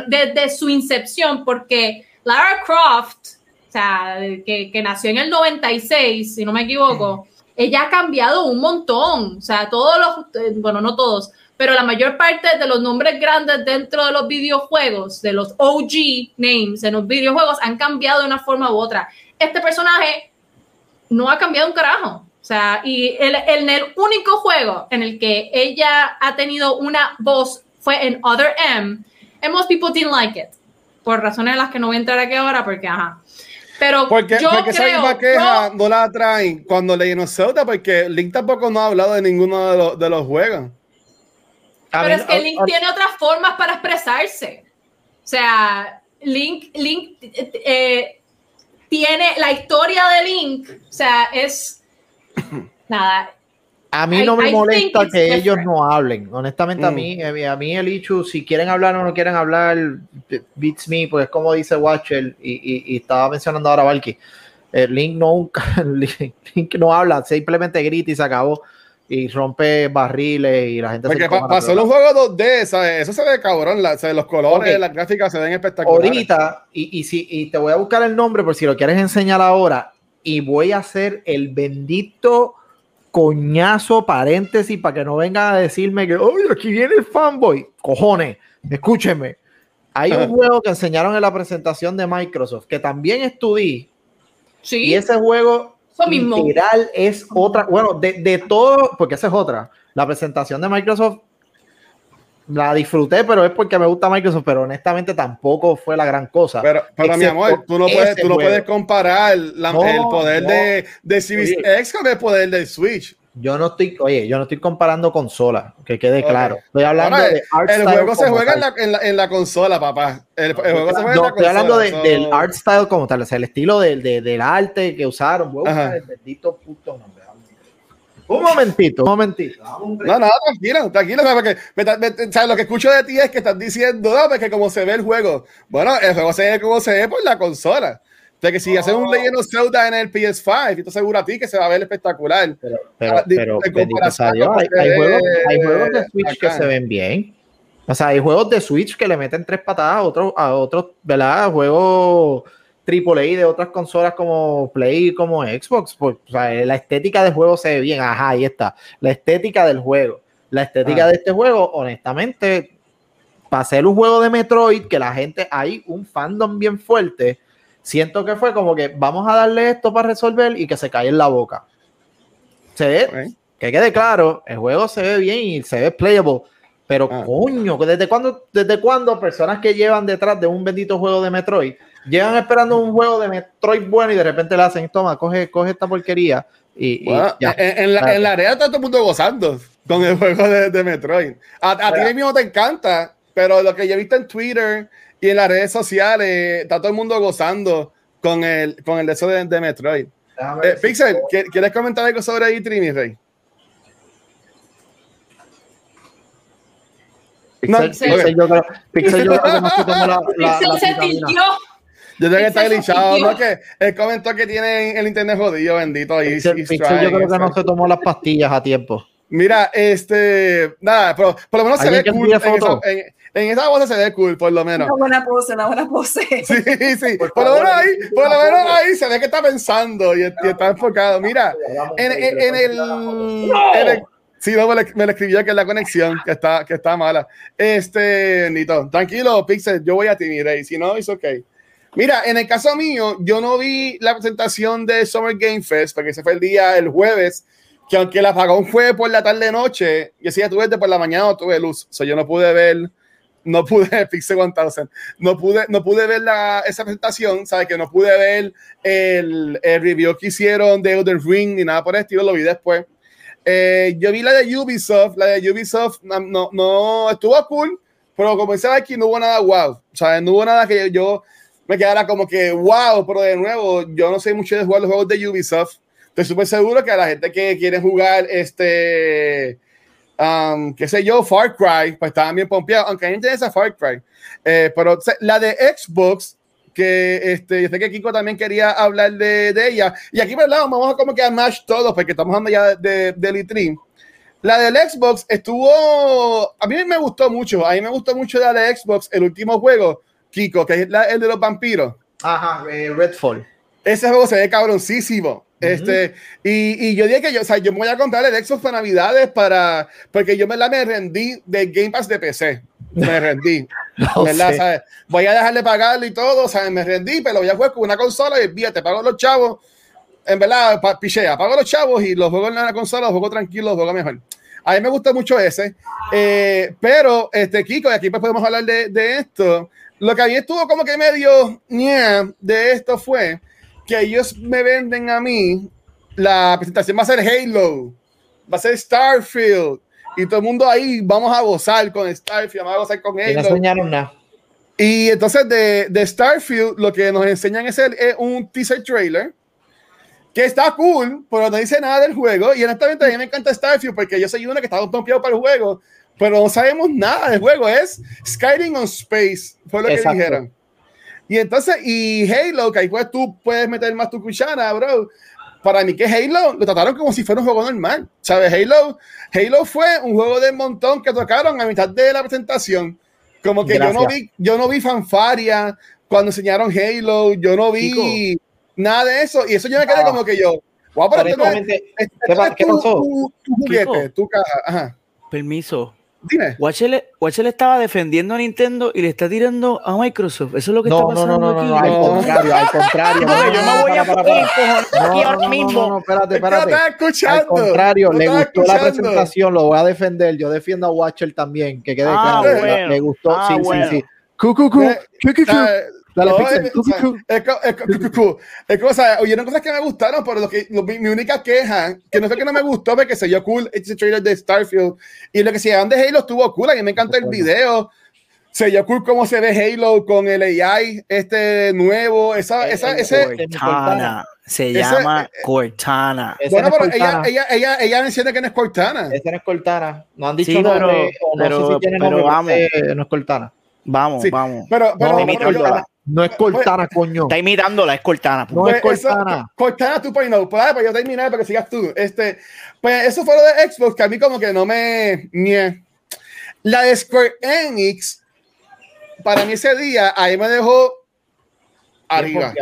Speaker 1: desde su incepción, porque Lara Croft, o sea, que, que nació en el 96, si no me equivoco, ella ha cambiado un montón. O sea, todos los, eh, bueno, no todos, pero la mayor parte de los nombres grandes dentro de los videojuegos, de los OG names en los videojuegos, han cambiado de una forma u otra. Este personaje no ha cambiado un carajo. O sea, y el, el, el único juego en el que ella ha tenido una voz fue en Other M, and most people didn't like it. Por razones en las que no voy a entrar aquí ahora, porque ajá. Pero
Speaker 2: Porque,
Speaker 1: yo
Speaker 2: porque esa misma queja
Speaker 1: yo-
Speaker 2: no la traen cuando Legend of Zelda, porque Link tampoco no ha hablado de ninguno de los, de los juegos.
Speaker 5: A
Speaker 1: pero
Speaker 5: mí-
Speaker 1: es que Link tiene otras formas para expresarse. O sea, Link, Link eh, tiene la historia de Link, o sea, es nada.
Speaker 5: A mí
Speaker 1: I-
Speaker 5: no me
Speaker 1: I
Speaker 5: molesta que ellos no hablen. Honestamente, a
Speaker 2: Mm.
Speaker 5: mí, a mí- a mí el Ichu, si quieren hablar o no quieren hablar, beats me, pues es como dice Watcher y, y- y estaba mencionando ahora Valky. El Link nunca, Link, Link no habla, simplemente grita y se acabó y rompe barriles y la gente
Speaker 2: Porque
Speaker 5: se
Speaker 2: pa- pasó
Speaker 5: pero-
Speaker 2: los juegos 2D, ¿sabes? Eso se ve cabrón, la- o sea, los colores,
Speaker 5: Ok.
Speaker 2: las gráficas se ven espectaculares.
Speaker 5: ahorita, y, y, si, y te voy a buscar el nombre por si lo quieres enseñar ahora, y voy a hacer el bendito coñazo paréntesis para que no vengan a decirme que, oye, aquí viene el fanboy. Cojones, escúchenme. Hay un juego que enseñaron en la presentación de Microsoft que también estudié,
Speaker 1: Sí,
Speaker 5: y ese juego
Speaker 1: eso mismo.
Speaker 5: literal es otra, bueno, de, de todo, porque esa es otra. La presentación de Microsoft la disfruté, pero es porque me gusta Microsoft, pero honestamente tampoco fue la gran cosa.
Speaker 2: Pero, pero mi amor, tú no puedes, tú no puedes comparar la-
Speaker 5: No,
Speaker 2: el poder
Speaker 5: no.
Speaker 2: de, de Series
Speaker 5: Oye.
Speaker 2: X con el poder del Switch.
Speaker 5: Yo no estoy, oye, yo no estoy comparando consolas, que quede claro. Estoy hablando
Speaker 2: Ahora,
Speaker 5: de art
Speaker 2: El juego se juega en la, en, la, en la consola, papá. El, el juego se juega en
Speaker 5: No,
Speaker 2: la
Speaker 5: estoy
Speaker 2: consola.
Speaker 5: hablando de-
Speaker 2: so-
Speaker 5: del art style como tal, o sea, el estilo del, de- del arte que usaron. Voy a buscar el bendito puto nombre. Un momentito, un momentito.
Speaker 2: No, no, tranquilo, tranquilo, ¿sabes? Porque me o lo que escucho de ti es que estás diciendo, no, porque como se ve el juego. Bueno, el juego se ve como se ve por la consola. sea, que si hacen un Legend of Zelda en el PS5, y te aseguro a ti que se va a ver espectacular.
Speaker 5: Pero, pero, pero Dios, hay, hay juegos, hay juegos de Switch que se ven bien. O sea, hay juegos de Switch que le meten tres patadas a otros, a otros, ¿verdad? Juegos AAA de otras consolas como Play, como Xbox. Pues, o sea, la estética del juego se ve bien. Ajá, ahí está. La estética del juego. La estética
Speaker 2: Ah.
Speaker 5: de este juego, honestamente, para ser un juego de Metroid, que la gente, hay un fandom bien fuerte. Siento que fue como que vamos a darle esto para resolver y que se cae en la boca. Se ve, que quede claro, el juego se ve bien y se ve playable, pero
Speaker 2: Ah.
Speaker 5: coño, ¿desde cuándo, ¿desde cuándo personas que llevan detrás de un bendito juego de Metroid llevan esperando un juego de Metroid bueno y de repente le hacen, toma, coge, coge esta porquería y, y
Speaker 2: Bueno,
Speaker 5: ya.
Speaker 2: en, en la, en la área está todo el mundo gozando con el juego de, de Metroid. A, a ti mismo te encanta, pero lo que yo he visto en Twitter y en las redes sociales, está todo el mundo gozando con el, con el de eso de, de Metroid. Eh, Pixel, ¿qui- ¿quieres comentar algo sobre ahí, Trini Rey?
Speaker 5: Pixel,
Speaker 2: no,
Speaker 5: Pixel, yo creo, Pixel, yo creo que no se tomó la, la, la
Speaker 1: Pixel se
Speaker 5: vitamina.
Speaker 1: tiltió.
Speaker 2: Yo tengo que estar
Speaker 1: Pixel
Speaker 2: glitchado. ¿no? Que él comentó que tiene el internet jodido, bendito. Y,
Speaker 5: yo creo que no se tomó las pastillas a tiempo.
Speaker 2: Mira, este, nada, pero por lo menos se
Speaker 5: ¿Alguien
Speaker 2: ve
Speaker 5: que
Speaker 2: cool. En esa, en, en esa voz se ve cool, por lo menos.
Speaker 3: Una buena pose, una buena pose.
Speaker 2: Sí, sí,
Speaker 5: Por
Speaker 2: por, lo menos ahí, por lo menos ahí se ve que está pensando y, y está enfocado. Mira, en, en- en el, en el- sí, no, me lo, me lo escribió que es la conexión, que está, que está mala. Este, Nito, tranquilo, Pixel, yo voy a ti, mire, y si no, es ok. Mira, en el caso mío, yo no vi la presentación de Summer Game Fest, porque ese fue el día, el jueves, que aunque el apagón fue por la tarde-noche, yo sí ya tuve de por la mañana o tuve luz, o sea, yo no pude ver, no pude, Pixel 1000, no pude, no pude ver la, esa presentación, ¿sabes? Que no pude ver el, el review que hicieron de Elden Ring ni nada por el estilo, lo vi después. Eh, yo vi la de Ubisoft, la de Ubisoft no, no, no estuvo cool, pero como dice aquí, no hubo nada wow, o sea, no hubo nada que yo, yo me quedara como que wow, pero de nuevo, yo no sé mucho de jugar los juegos de Ubisoft. Estoy súper seguro que a la gente que quiere jugar este, um, qué sé yo, Far Cry, pues estaban bien pompeados, aunque a mí me interesa Far Cry. Eh, pero la de Xbox, que este, yo sé que Kiko también quería hablar de, de ella, y aquí, ¿verdad? Vamos a como que a match todos, porque estamos hablando ya de, de Litrin. La del Xbox estuvo, a mí me gustó mucho, a mí me gustó mucho la de Xbox, el último juego, Kiko, que es la- el de los vampiros.
Speaker 5: Ajá, eh, Redfall.
Speaker 2: Ese juego se ve cabroncísimo. Este, y, y yo dije que yo, o sea, yo me voy a comprar el Xbox para Navidades para, porque yo me la me rendí del Game Pass de PC. Me rendí.
Speaker 5: No
Speaker 2: ¿verdad? Voy a dejar de pagarlo y todo, ¿sabes? Me rendí, pero voy a jugar con una consola y fíjate, pago los chavos. En verdad, pichea, pago los chavos y los juego en la consola, los juego tranquilo, los juego mejor. A mí me gusta mucho ese. Eh, pero, este, Kiko, y aquí pues podemos hablar de, de esto. Lo que a mí estuvo como que medio ña, de esto fue que ellos me venden a mí la presentación va a ser Halo, va a ser Starfield, y todo el mundo ahí vamos a gozar con Starfield, vamos a gozar con
Speaker 5: Y no
Speaker 2: Halo.
Speaker 5: enseñaron nada.
Speaker 2: Y entonces de, de Starfield lo que nos enseñan es, el, es un teaser trailer que está cool, pero no dice nada del juego. Y honestamente a mí me encanta Starfield porque yo soy uno que está pompeado para el juego, pero no sabemos nada del juego. Es Skyrim on Space, fue lo que
Speaker 5: Exacto.
Speaker 2: dijeron. Y entonces, y Halo, que ahí pues tú puedes meter más tu cuchara, bro. Para mí que Halo lo trataron como si fuera un juego normal, ¿sabes? Halo, Halo fue un juego de montón que tocaron a mitad de la presentación. Como que yo no vi, yo no vi fanfaria cuando enseñaron Halo, yo no vi nada de eso. Y eso yo me quedé
Speaker 5: Ah.
Speaker 2: como que yo, guau, pero esto no es-
Speaker 5: Honestamente,
Speaker 2: este
Speaker 5: ¿qué
Speaker 2: es tu-
Speaker 5: pasó?
Speaker 2: Tu, tu juguete,
Speaker 4: Kiko.
Speaker 2: tu caja. Ajá.
Speaker 4: Permiso.
Speaker 2: Dime.
Speaker 4: Watcher estaba defendiendo a Nintendo y le está tirando a Microsoft. Eso es lo que
Speaker 5: no,
Speaker 4: está pasando
Speaker 5: no, no, no,
Speaker 4: aquí.
Speaker 5: no, al
Speaker 2: No.
Speaker 5: contrario, al contrario.
Speaker 4: No, yo me voy a poner aquí
Speaker 5: no,
Speaker 4: ahora
Speaker 5: no,
Speaker 4: mismo.
Speaker 5: no, no, espérate, espérate.
Speaker 2: estaba
Speaker 5: Al contrario, le gustó la presentación, lo voy a defender. Yo defiendo a Watcher también, que quede
Speaker 4: Ah,
Speaker 5: claro.
Speaker 4: bueno.
Speaker 5: Le gustó,
Speaker 4: Ah,
Speaker 5: sí,
Speaker 4: bueno.
Speaker 5: sí, sí. Cu, cu, cu,
Speaker 2: Eh,
Speaker 5: Dale,
Speaker 2: No,
Speaker 5: Pixel,
Speaker 2: es- o sea,
Speaker 5: cu.
Speaker 2: es co- es co- cu- cu- cu. Es que, o sea, hubieron cosas que me gustaron, pero lo que, lo- mi, mi única queja, que no fue que no me gustó, porque se vio cool ese trailer de Starfield, y lo que se llaman de Halo estuvo cool, a mí me encanta el video, se vio cool cómo se ve Halo con el AI este nuevo, esa,
Speaker 5: El-
Speaker 2: esa,
Speaker 5: el-
Speaker 2: ese,
Speaker 4: Cortana. Se
Speaker 2: Ese-
Speaker 4: llama Cortana.
Speaker 5: Ese
Speaker 2: bueno,
Speaker 5: no es
Speaker 2: pero ella,
Speaker 5: Cortana.
Speaker 2: ella, ella, ella menciona que no es Cortana.
Speaker 5: Ese no es Cortana. No han dicho
Speaker 4: Sí, pero-
Speaker 5: nombre, o no
Speaker 4: pero-
Speaker 5: sé si
Speaker 4: pero
Speaker 5: nombre,
Speaker 4: vamos.
Speaker 5: ese no es Cortana.
Speaker 4: Vamos,
Speaker 2: Sí.
Speaker 4: vamos.
Speaker 2: Pero, pero,
Speaker 5: No,
Speaker 2: pero.
Speaker 5: No es Cortana, coño.
Speaker 4: Está imitándola, es Cortana.
Speaker 5: No es
Speaker 2: Pues eso-
Speaker 5: Cortana.
Speaker 2: Cortana 2.0. Pues, dale, pues yo terminar para que sigas tú. Este, pues eso fue lo de Xbox, que a mí como que no me... ñe. La de Square Enix, para mí ese día, ahí me dejó arriba.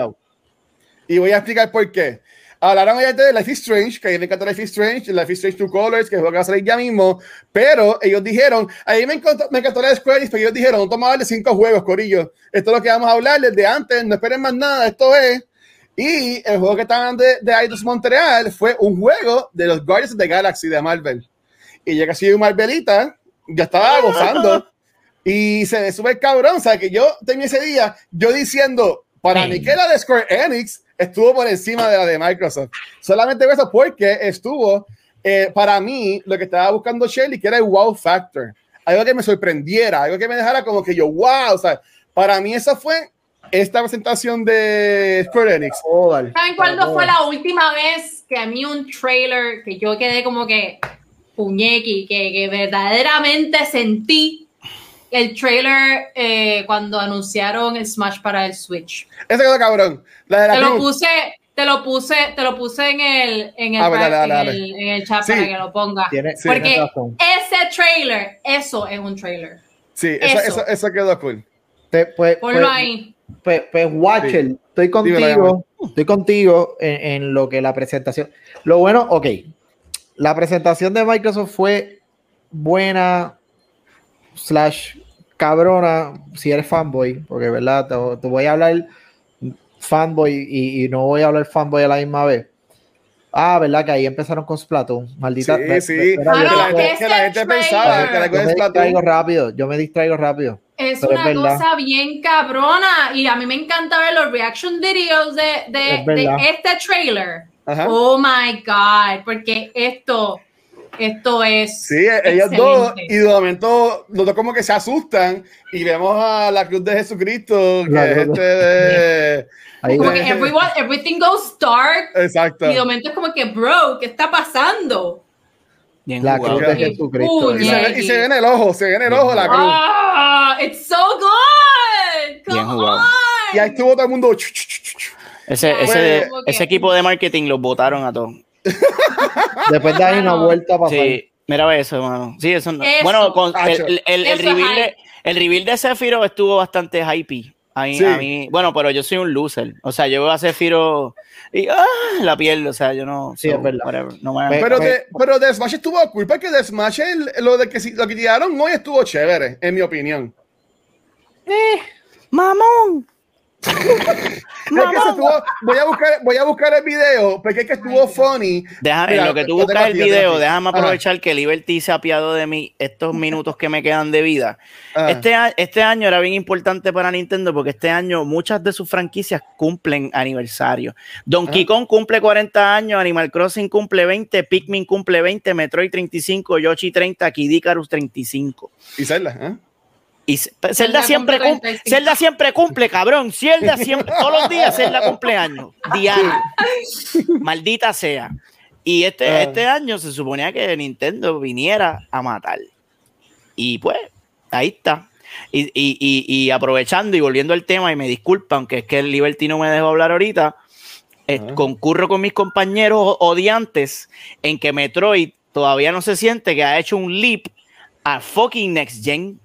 Speaker 2: Y voy a explicar por qué. Hablaron ayer de Life is Strange, que a mí me encanta Life is Strange, Life is Strange Two Colors, que es lo que va a salir ya mismo, pero ellos dijeron, a mí me encantó, me encantó la de Square Enix, pero ellos dijeron, no tomamos de cinco juegos, Corillo. Esto es lo que vamos a hablar desde antes, no esperen más nada, esto es. Y el juego que estaban de, de Eidos Montreal fue un juego de los Guardians of the Galaxy de Marvel. Y ya que soy un Marvelita, ya estaba gozando. Y se ve súper cabrón, o sea, que yo terminé ese día, yo diciendo, para mí que la de Square Enix estuvo por encima de la de Microsoft. Solamente eso porque estuvo, eh, para mí, lo que estaba buscando Shelly, que era el wow factor. Algo que me sorprendiera, algo que me dejara como que yo, wow, o sea, para mí esa fue esta presentación de Square Enix.
Speaker 1: ¿Saben cuándo fue la última vez que a mí un trailer que yo quedé como que puñequi, que, que verdaderamente sentí el trailer eh, cuando anunciaron el Smash para el Switch?
Speaker 2: Ese quedó cabrón. La de la
Speaker 1: Te lo puse, te lo puse, te lo puse en el, en el,
Speaker 2: Ah, pues dale, dale,
Speaker 1: en
Speaker 2: dale.
Speaker 1: el, en el chat
Speaker 2: Sí.
Speaker 1: para que lo ponga.
Speaker 5: Tiene,
Speaker 2: Sí.
Speaker 5: tiene
Speaker 1: Porque
Speaker 5: razón.
Speaker 1: ese trailer, eso es un trailer.
Speaker 2: Sí, eso,
Speaker 1: eso.
Speaker 2: eso, eso quedó cool.
Speaker 5: Te- pues,
Speaker 1: Ponlo
Speaker 5: pues,
Speaker 1: ahí.
Speaker 5: pues, pues, Watcher, estoy
Speaker 2: Dímelo,
Speaker 5: contigo, estoy contigo en, en lo que la presentación. Lo bueno, ok, la presentación de Microsoft fue buena, slash cabrona, si eres fanboy, porque verdad, te, te voy a hablar fanboy y, y no voy a hablar fanboy a la misma vez. Ah, verdad que ahí empezaron con Splatoon, maldita.
Speaker 2: Sí, sí.
Speaker 1: Ah,
Speaker 5: yo-
Speaker 1: no,
Speaker 2: que la gente pensaba
Speaker 5: me
Speaker 2: es
Speaker 5: distraigo
Speaker 2: Splatoon.
Speaker 5: rápido, yo me distraigo rápido.
Speaker 1: Es
Speaker 5: Pero
Speaker 1: una cosa bien cabrona y a mí me encanta ver los reaction videos de, de,
Speaker 5: Es verdad.
Speaker 1: de este trailer.
Speaker 2: Ajá.
Speaker 1: Oh my God, porque esto, esto es.
Speaker 2: Sí, ellos dos, y de momento los dos como que se asustan y vemos a la cruz de Jesucristo, que
Speaker 5: La
Speaker 2: es este de...
Speaker 5: Ahí
Speaker 1: Como que everyone, everything goes dark
Speaker 2: Exacto.
Speaker 1: y de momento es como que, bro, ¿qué está pasando?
Speaker 4: Bien
Speaker 5: La
Speaker 4: jugado.
Speaker 5: cruz de. Jesucristo.
Speaker 2: Y se,
Speaker 1: Puñe.
Speaker 2: ve, y se ve en el ojo, se ve en el ojo la cruz.
Speaker 1: Ah, it's so good.
Speaker 4: Bien
Speaker 1: Come
Speaker 4: jugado.
Speaker 1: on.
Speaker 2: Y ahí estuvo todo el mundo...
Speaker 4: Ese, ese, ese equipo de marketing los votaron a todos.
Speaker 5: Después de ahí una vuelta a pasar.
Speaker 4: Sí, mira eso, hermano. Sí, eso no-
Speaker 1: Eso.
Speaker 4: Bueno, con el, el, el, el reveal de, el reveal de Sephiroth estuvo bastante hype. A mí,
Speaker 2: Sí.
Speaker 4: a mí- bueno, pero yo soy un loser. O sea, yo veo a Sephiroth y ah, la pierdo. O sea, yo no.
Speaker 5: Sí, es verdad.
Speaker 4: whatever, no me-
Speaker 5: Pe-
Speaker 2: Pero,
Speaker 5: Pe-
Speaker 2: de, pero de Smash estuvo cool, porque de Smash el- lo, de que, lo que tiraron hoy estuvo chévere, en mi opinión.
Speaker 4: ¡Mamón!
Speaker 2: Es que se estuvo, voy, a buscar, voy a buscar el video, porque es que estuvo funny.
Speaker 4: Déjame,
Speaker 2: Mira,
Speaker 4: en lo que tú buscas el video,
Speaker 2: aquí.
Speaker 4: déjame
Speaker 2: Ajá.
Speaker 4: aprovechar que Liberty se apiado de mí estos minutos que me quedan de vida. Este, este año era bien importante para Nintendo porque este año muchas de sus franquicias cumplen aniversario. Donkey. Kong cumple 40 años, Animal Crossing cumple 20, Pikmin cumple 20, Metroid 35, Yoshi 30, Kid Icarus 35.
Speaker 2: Y Zelda, ¿eh?
Speaker 4: Y Zelda,
Speaker 1: Zelda
Speaker 4: siempre
Speaker 1: cumple
Speaker 4: cumple,
Speaker 1: 35.
Speaker 4: Zelda siempre cumple, cabrón. Zelda siempre, todos los días Zelda cumpleaños. Diario. Maldita sea. Y este,
Speaker 2: Ah.
Speaker 4: este año se suponía que Nintendo viniera a matar. Y pues, ahí está. Y, y- y- y aprovechando y volviendo al tema, y me disculpa, aunque es que el Liberty no me dejó hablar ahorita, eh,
Speaker 2: Ah.
Speaker 4: concurro con mis compañeros odiantes en que Metroid todavía no se siente que ha hecho un leap a fucking Next Gen.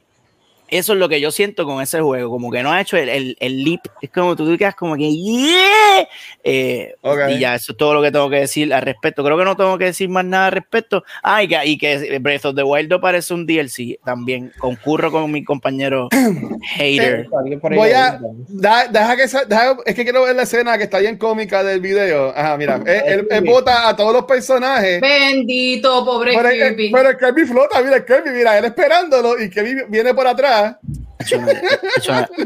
Speaker 4: Eso es lo que yo siento con ese juego, como que no ha hecho el, el, el leap. Es como tú te quedas como que ¡yeah! Eh. Y ya, eso es todo lo que tengo que decir al respecto. Creo que no tengo que decir más nada al respecto. Ah, y que, y que Breath of the Wild parece un DLC también. Concurro con mi compañero hater.
Speaker 2: Voy a. da- deja que sa- deja- es que quiero ver la escena que está bien cómica del video. Ajá, mira. Él, él- él bota a todos los personajes.
Speaker 1: Bendito, pobre
Speaker 2: Pero, el-
Speaker 1: Kirby.
Speaker 2: pero el Kirby flota, mira el Kirby, mira, él esperándolo y Kirby viene por atrás.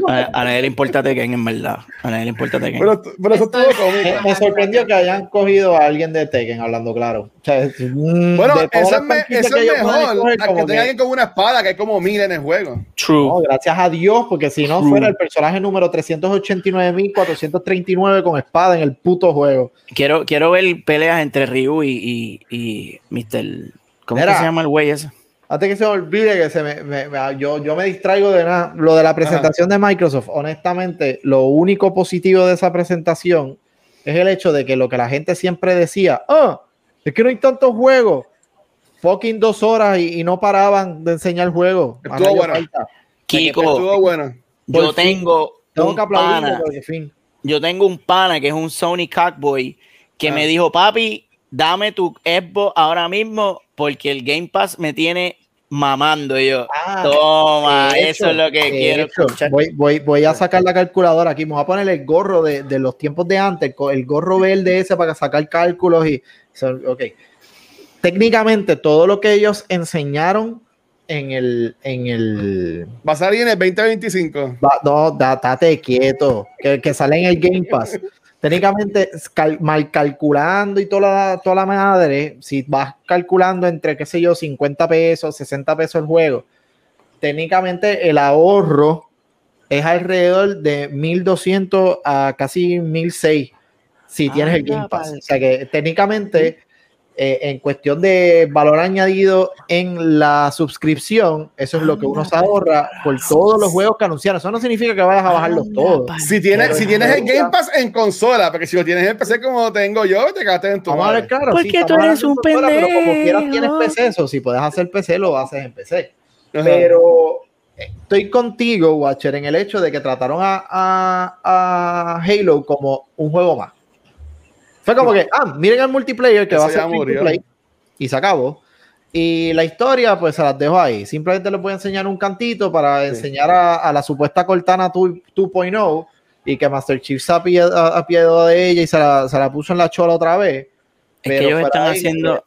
Speaker 4: A, a nadie le importa Tekken, en verdad. A nadie le importa Tekken.
Speaker 2: Pero, pero eso estuvo
Speaker 5: Me,
Speaker 2: cómico.
Speaker 5: me sorprendió que hayan cogido a alguien de Tekken hablando claro. O sea, es- mm,
Speaker 2: Bueno, eso es, me-
Speaker 5: franquicias
Speaker 2: eso
Speaker 5: que
Speaker 2: es
Speaker 5: ellos pueden
Speaker 2: mejor a que tenga alguien con una espada, que hay como mil en el juego.
Speaker 4: True.
Speaker 5: no, gracias a Dios, porque si no
Speaker 4: True.
Speaker 5: fuera el personaje número 389.439 con espada en el puto juego.
Speaker 4: Quiero, quiero ver peleas entre Ryu y, y, y Mr. ¿Cómo que se llama el güey ese?
Speaker 5: Antes que se me olvide que se me, me- me- yo, yo me distraigo de nada. Lo de la presentación de Microsoft, honestamente, lo único positivo de esa presentación es el hecho de que lo que la gente siempre decía, ah, es que no hay tantos juegos. Fucking dos horas y, y no paraban de enseñar juegos.
Speaker 2: Estuvo bueno.
Speaker 4: Kiko,
Speaker 2: Estuvo bueno.
Speaker 4: yo
Speaker 5: Por
Speaker 4: tengo
Speaker 5: Tengo
Speaker 4: un pana,
Speaker 5: fin.
Speaker 4: yo tengo un pana que es un Sony Catboy que
Speaker 2: Ah.
Speaker 4: me dijo, papi, dame tu Xbox ahora mismo porque el Game Pass me tiene mamando. Y yo,
Speaker 5: Ah,
Speaker 4: toma, eso
Speaker 5: hecho,
Speaker 4: es lo que quiero escuchar.
Speaker 5: Voy, voy, voy a sacar la calculadora aquí. Me voy a poner el gorro de, de los tiempos de antes, el gorro verde ese para sacar cálculos y. ok. Técnicamente, todo lo que ellos enseñaron en el. En el
Speaker 2: Va a salir en el 2025.
Speaker 5: va- no, da- date quieto, que, que sale en el Game Pass. Técnicamente, cal- mal calculando y toda la, toda la madre, si vas calculando entre, qué sé yo, 50 pesos, 60 pesos el juego, técnicamente el ahorro es alrededor de 1200 a casi 1600 si tienes el Game Pass. O sea que técnicamente, eh, en cuestión de valor añadido en la suscripción, eso es lo que uno se ahorra por todos los juegos que anunciaron. Eso no significa que vayas a bajarlos todos.
Speaker 2: Si tienes, si
Speaker 5: en
Speaker 2: tienes el Game Pass en consola, porque si lo tienes en PC como tengo yo, te quedaste en tu madre.
Speaker 5: claro.
Speaker 4: Porque
Speaker 5: sí,
Speaker 4: tú eres un
Speaker 5: de consola, Pero como quieras tienes
Speaker 4: pendejo.
Speaker 5: PC, eso. Si puedes hacer PC, lo haces en PC.
Speaker 2: Ajá.
Speaker 5: Pero estoy contigo, Watcher, en el hecho de que trataron a, a- a Halo como un juego más. Fue como que, ah, miren el multiplayer que
Speaker 2: Eso
Speaker 5: va a ser play", y se acabó. Y la historia, pues se las dejo ahí. Simplemente les voy a enseñar un cantito para enseñar a, a la supuesta Cortana 2- 2.0 y que Master Chief se apie- a- apiadó de ella y se la, se la puso en la chola otra vez.
Speaker 4: Es que ellos están
Speaker 5: ahí,
Speaker 4: haciendo,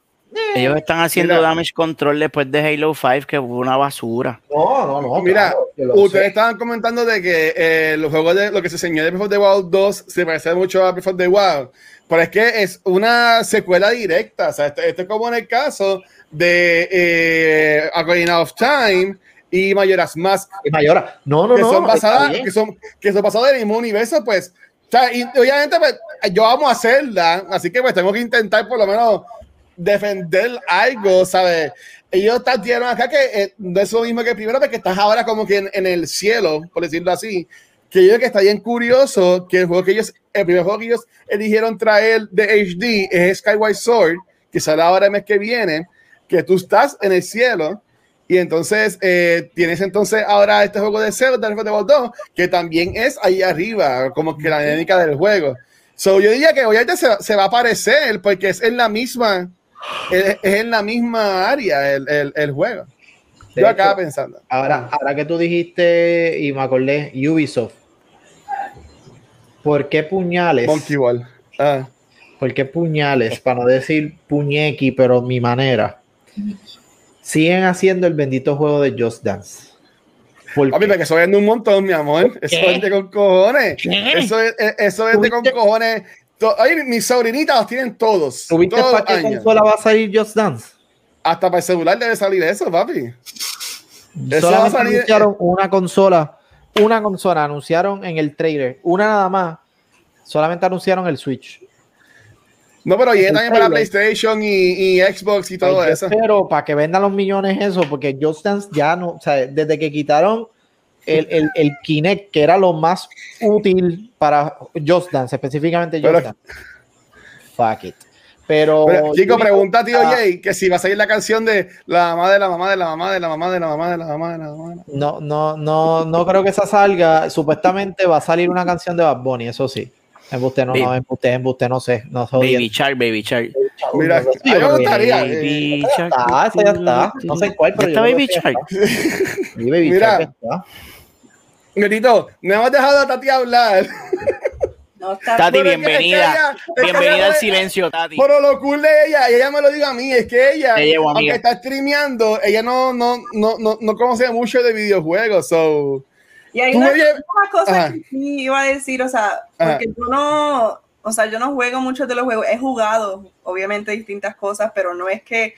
Speaker 4: ellos están haciendo
Speaker 2: Mira.
Speaker 4: damage control después de Halo 5, que fue una basura.
Speaker 5: No, no, no.
Speaker 2: Mira,
Speaker 5: claro,
Speaker 2: ustedes
Speaker 5: sé.
Speaker 2: estaban comentando de que eh, los juegos de lo que se enseñó de Breath of the Wild 2 se parece mucho a Breath of the Wild, pero es que es una secuela directa. O sea, esto, esto es como en el caso de eh, Ocarina of Time y Majora's Mask,
Speaker 5: Y Mayora. No, no,
Speaker 2: que
Speaker 5: no.
Speaker 2: son basadas, que son, que son basadas en el mismo universo, pues. O sea, y obviamente, pues, yo amo a Zelda, así que pues tengo que intentar por lo menos defender algo, ¿sabes? Ellos dieron acá que eh, no es lo mismo que primero, porque estás ahora como que en, en el cielo, por decirlo así. Que yo que está bien curioso que el juego que ellos, el primer juego que ellos eligieron traer de HD es Skyward Sword, que sale ahora el mes que viene, que tú estás en el cielo y entonces eh, tienes entonces ahora este juego de Zelda, the Wild 2, que también es ahí arriba, como que la dinámica del juego. So, yo diría que obviamente se, se va a parecer porque es en la misma, es, es en la misma área el, el, el juego.
Speaker 5: De
Speaker 2: Yo acaba
Speaker 5: hecho,
Speaker 2: pensando.
Speaker 5: Ahora, ahora que tú dijiste y me acordé, Ubisoft. ¿Por qué puñales?
Speaker 2: Monkey Ball. Ah.
Speaker 5: ¿Por qué puñales? Para no decir puñequi, pero mi manera. Siguen haciendo el bendito juego de Just Dance. ¿Por
Speaker 2: Papi,
Speaker 5: qué?
Speaker 2: porque eso vende un montón, mi amor. Eso
Speaker 4: ¿Qué?
Speaker 2: vende con cojones.
Speaker 4: ¿Qué?
Speaker 2: Eso, es, eh, eso vende con
Speaker 5: ¿Tuviste-
Speaker 2: cojones. Oye, mis sobrinitas los tienen todos.
Speaker 5: ¿Tuviste
Speaker 2: todos
Speaker 5: para qué consola va a salir Just Dance?
Speaker 2: Hasta para el celular debe salir eso, papi. Eso va a salir-
Speaker 5: anunciaron una consola, una consola anunciaron en el trailer, una nada más. Solamente anunciaron el Switch.
Speaker 2: No, pero
Speaker 5: El
Speaker 2: también para. PlayStation y, y Xbox y todo
Speaker 5: Ay,
Speaker 2: eso.
Speaker 5: Pero para que vendan los millones eso, porque Just Dance ya no, o sea, desde que quitaron el, el, el Kinect, que era lo más útil para Just Dance, específicamente Just
Speaker 2: Pero-
Speaker 5: Dance. Fuck it. Pero,
Speaker 2: Pero, chico,
Speaker 5: yo-
Speaker 2: pregunta a tío
Speaker 5: ah,
Speaker 2: Jay que si va a salir la canción de la mamá de la mamá de la mamá de la mamá de la mamá de la mamá de la mamá. de la mamá.
Speaker 5: No, no, no, no creo que esa salga. Supuestamente va a salir una canción de Bad Bunny, eso sí. Embuste, no, no,
Speaker 4: Baby.
Speaker 5: embuste, embuste, no sé. No soy
Speaker 4: Baby Shark, Baby Shark.
Speaker 2: Mira, mí me gustaría. eh,
Speaker 4: Baby Shark.
Speaker 5: Ah, esa ya está. No sé cuál, pero
Speaker 4: ¿Ya
Speaker 5: yo
Speaker 4: está Baby Shark?
Speaker 5: Baby
Speaker 2: Mira.
Speaker 5: Shark está.
Speaker 2: Netito, no hemos dejado a Tati hablar.
Speaker 3: No está
Speaker 4: Tati,
Speaker 2: Pero es que-
Speaker 4: bienvenida.
Speaker 2: ella-
Speaker 4: Bienvenida al
Speaker 2: me-
Speaker 4: silencio, Tati.
Speaker 2: Pero lo cool de ella, y ella me lo diga a mí, es que ella,
Speaker 4: llevo,
Speaker 2: aunque está streameando, ella no, no, no, no, no conoce mucho de videojuegos. So,
Speaker 3: Y hay una,
Speaker 2: me lle-
Speaker 3: una cosa
Speaker 2: Ajá.
Speaker 3: que sí iba a decir, o sea,
Speaker 2: Ajá.
Speaker 3: porque yo no, o sea, yo no juego muchos de los juegos, he jugado, obviamente, distintas cosas, pero no es que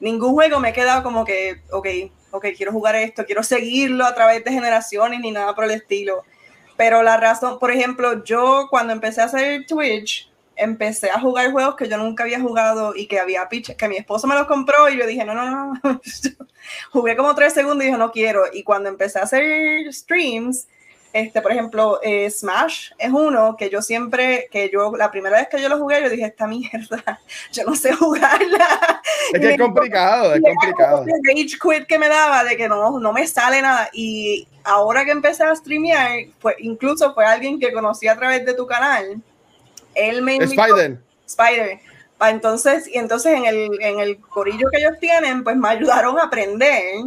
Speaker 3: ningún juego me he quedado como que, ok, ok, quiero jugar esto, quiero seguirlo a través de generaciones ni nada por el estilo. Pero la razón, por ejemplo, yo cuando empecé a hacer Twitch, empecé a jugar juegos que yo nunca había jugado y que había pitch, que mi esposo me los compró y yo dije, no, no, no, no. jugué como tres segundos y dije, no quiero. Y cuando empecé a hacer streams, este, por ejemplo, eh, Smash es uno que yo siempre, que yo, la primera vez que yo lo jugué, yo dije, esta mierda, yo no sé jugarla.
Speaker 2: Es que es complicado, es complicado.
Speaker 3: El rage quit que me daba de que no, no me sale nada. Y ahora que empecé a streamear, pues incluso fue alguien que conocí a través de tu canal. Él me invitó,
Speaker 2: Spider.
Speaker 3: Spider. Entonces, y entonces en el, en el corillo que ellos tienen, pues me ayudaron a aprender.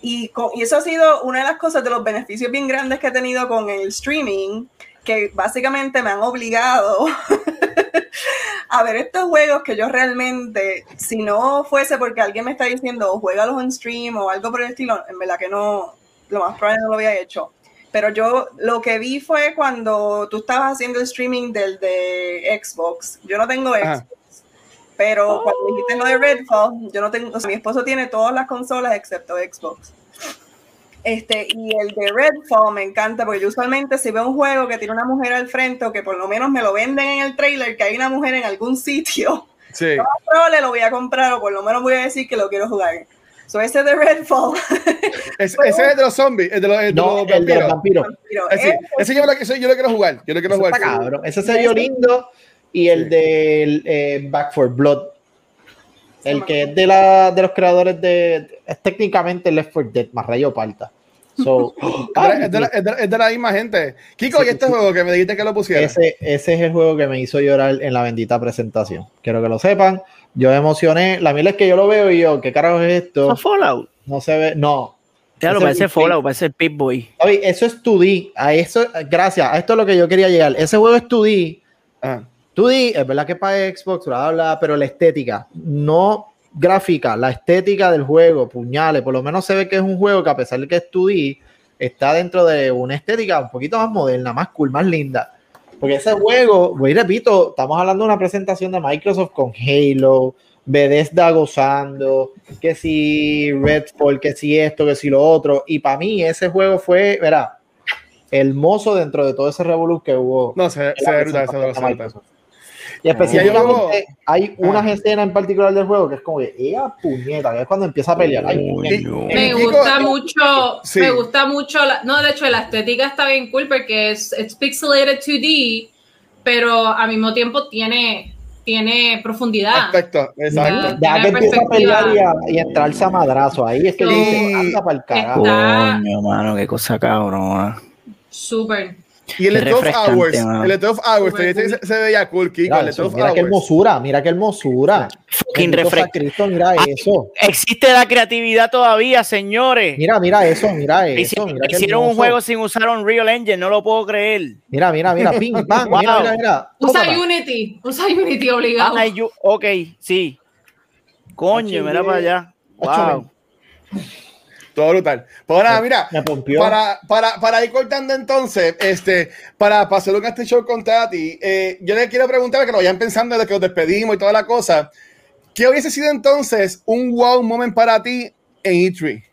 Speaker 3: Y, con- y eso ha sido una de las cosas de los beneficios bien grandes que he tenido con el streaming, que básicamente me han obligado a ver estos juegos que yo realmente, si no fuese porque alguien me está diciendo, "Oh, juégalos en stream o algo por el estilo, en verdad que no, lo más probable no lo había hecho. Pero yo lo que vi fue cuando tú estabas haciendo el streaming del de Xbox. Yo no tengo
Speaker 2: Ajá.
Speaker 3: Pero cuando dijiste lo de Redfall, yo no tengo, o sea, mi esposo tiene todas las consolas excepto Xbox. Este, y el de Redfall me encanta porque yo usualmente si veo un juego que tiene una mujer al frente o que por lo menos me lo venden en el trailer que hay una mujer en algún sitio,
Speaker 2: Sí.
Speaker 3: más probable lo voy a comprar o por lo menos voy a decir que lo quiero jugar. So ese de Redfall,
Speaker 2: Es- ese es de los zombies, el de los, el de
Speaker 5: No,
Speaker 2: los
Speaker 5: el del
Speaker 2: vampiros.
Speaker 5: vampiro.
Speaker 3: pero
Speaker 2: Ese,
Speaker 3: ese-
Speaker 2: ese yo, lo, ese yo lo quiero jugar. Yo lo quiero
Speaker 5: Ese
Speaker 2: jugar.
Speaker 5: está cabrón. Ese se vio lindo. Y el
Speaker 2: Sí.
Speaker 5: del eh, Back for Blood. El que es de, la, de los creadores de. Es técnicamente Left 4 Dead, más rayo parta. So,
Speaker 2: Es de, la, es de la- es de la- es de la misma gente. Kiko,
Speaker 5: Sí,
Speaker 2: ¿y este
Speaker 5: sí.
Speaker 2: juego que me dijiste que lo pusiera?
Speaker 5: ese, ese es el juego que me hizo llorar en la bendita presentación. Quiero que lo sepan. Yo me emocioné. La mila es que yo lo veo y yo, ¿qué carajo es esto?
Speaker 4: ¿No Fallout?
Speaker 5: No se ve. No. Ese
Speaker 4: parece Fallout, parece el Pip Boy.
Speaker 5: Oye, eso es 2D. A eso, gracias. A esto es lo que yo quería llegar. Ese juego es 2D.
Speaker 2: Ajá.
Speaker 5: 2D, es verdad que es para Xbox, bla, bla, pero la estética, no gráfica, la estética del juego, puñales, por lo menos se ve que es un juego que a pesar de que es 2D, está dentro de una estética un poquito más moderna, más cool, más linda. Porque ese juego, voy repito, estamos hablando de una presentación de Microsoft con Halo, Bethesda gozando, que si Redfall, que si esto, que si lo otro, y para mí ese juego fue, verá, hermoso dentro de todo ese revolú que hubo.
Speaker 2: No, se, se brutal, se
Speaker 5: Y específicamente hay unas
Speaker 2: Ah.
Speaker 5: escenas en particular del juego que es como que ella puñeta, que es cuando empieza a pelear. Ay.
Speaker 1: Me gusta
Speaker 2: eh,
Speaker 1: mucho,
Speaker 2: sí.
Speaker 1: me gusta mucho, la- no, de hecho la estética está bien cool porque es it's pixelated 2D, pero al mismo tiempo tiene, tiene profundidad.
Speaker 2: Perfecto, exacto.
Speaker 1: Ya.
Speaker 5: Ya que empieza a pelear y, a, y a entrarse a madrazo. Ahí es que
Speaker 1: Sí.
Speaker 5: digo, anda para el carajo.
Speaker 4: Coño, mano, qué cosa cabrona.
Speaker 1: Súper.
Speaker 2: Y el
Speaker 4: Qué
Speaker 2: de 12
Speaker 4: refrescante,
Speaker 2: Hours, el de 12 Hours,
Speaker 1: Súper
Speaker 2: se, veía cool, Kiko. El
Speaker 5: eso,
Speaker 2: 12
Speaker 5: mira qué
Speaker 2: Hours.
Speaker 5: hermosura, mira qué hermosura.
Speaker 4: Fucking.
Speaker 5: Cristo, mira
Speaker 4: Ay,
Speaker 5: eso.
Speaker 4: Existe la creatividad todavía, señores.
Speaker 5: Mira, mira eso, mira
Speaker 4: Hici-
Speaker 5: eso. Mira qué
Speaker 4: Hicieron un juego sin usar Unreal Engine, no lo puedo creer.
Speaker 5: Mira, mira, mira, ping, pam,
Speaker 4: Wow.
Speaker 5: mira, mira, mira.
Speaker 1: Usa
Speaker 5: Tómala.
Speaker 1: Unity, usa Unity obligado.
Speaker 4: Ay, yo- ok, sí. Coño, mira para allá. Wow.
Speaker 2: Todo brutal. Pues nada, mira, para, para, para ir cortando entonces, este, para pasar un este show con Tati, eh, yo le quiero preguntar que lo vayan pensando de que nos despedimos y toda la cosa. ¿Qué hubiese sido entonces un wow moment para ti en E3?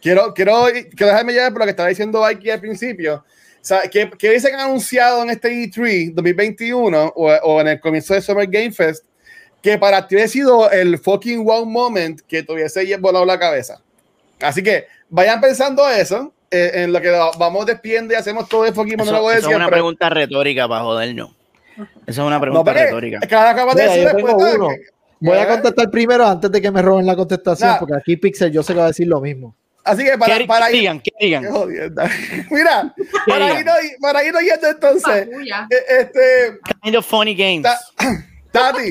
Speaker 2: Quiero, quiero, quiero dejarme llevar por lo que estaba diciendo aquí al principio. O sea, ¿qué, qué hubiesen anunciado en este E3 2021 o, o en el comienzo de Summer Game Fest que para ti hubiese sido el fucking wow moment que te hubiese volado la cabeza? Así que vayan pensando eso, eh, en lo que vamos despidiendo y hacemos todo el fucking
Speaker 4: Eso,
Speaker 2: monólogo de
Speaker 4: eso es una pregunta retórica para jodernos. Eso es una
Speaker 2: No,
Speaker 4: pregunta retórica.
Speaker 2: cada acabas de decir después de-
Speaker 5: uno. Voy a
Speaker 2: ¿Eh?
Speaker 5: contestar primero antes de que me roben la contestación,
Speaker 2: Nah.
Speaker 5: porque aquí Pixel yo sé que va a decir lo mismo.
Speaker 2: Así que para,
Speaker 4: ¿Qué,
Speaker 2: para
Speaker 4: qué
Speaker 2: ir.
Speaker 4: digan? ¿Qué
Speaker 2: Qué
Speaker 4: digan?
Speaker 2: Mira, para
Speaker 4: digan?
Speaker 2: irnos, para irnos yendo entonces, eh, este,
Speaker 4: Kind of funny games.
Speaker 2: Ta- Tati.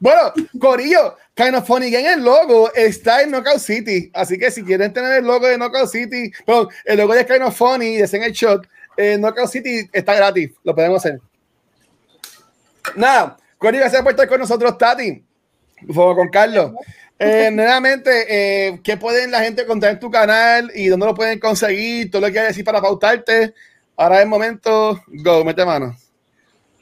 Speaker 2: Bueno, Corillo, Kind of Funny Game, el logo está en Knockout City. Así que si quieren tener el logo de Knockout City, perdón, el logo de Kind of Funny, de el shot, eh, Knockout City está gratis. Lo podemos hacer. Nada, Corillo, gracias por estar con nosotros, Tati. Por favor, con Carlos. Eh, nuevamente, eh, ¿qué pueden la gente encontrar en tu canal y dónde lo pueden conseguir? Todo lo que quieras decir para pautarte. Ahora es el momento. Go, mete mano.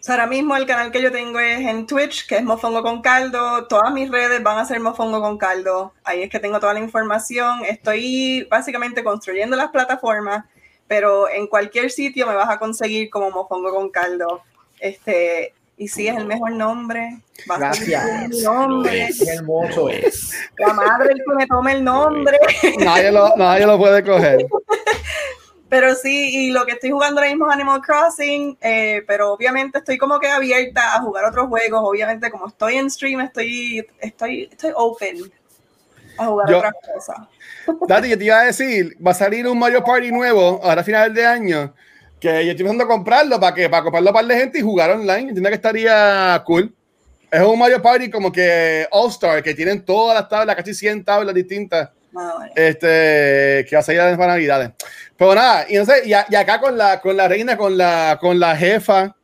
Speaker 3: O sea, ahora mismo el canal que yo tengo es en Twitch, que es Mofongo con Caldo. Todas mis redes van a ser Mofongo con Caldo. Ahí es que tengo toda la información. Estoy básicamente construyendo las plataformas, pero en cualquier sitio me vas a conseguir como Mofongo con Caldo. Este, Y sí, es el mejor nombre. Va a
Speaker 5: Gracias.
Speaker 3: ser mi nombre.
Speaker 5: Es hermoso.
Speaker 3: La madre el que me tome el nombre.
Speaker 2: Nadie lo, nadie lo puede coger.
Speaker 3: Pero sí, y lo que estoy jugando ahora mismo es Animal Crossing, eh, pero obviamente estoy como que abierta a jugar otros juegos. Obviamente, como estoy en stream, estoy, estoy, estoy open a jugar
Speaker 2: Yo-
Speaker 3: otras cosas.
Speaker 2: Dati, yo te iba a decir, va a salir un Mario Party nuevo ahora a final de año, que yo estoy pensando comprarlo para que para comprarlo para la gente y jugar online. Entiendo que estaría cool. Es un Mario Party como que All Star, que tienen todas las tablas, casi 100 tablas distintas, este, que va a salir para Navidades. Pero nada, y, no sé, y, a- y acá con la, con la reina, con la, con la jefa,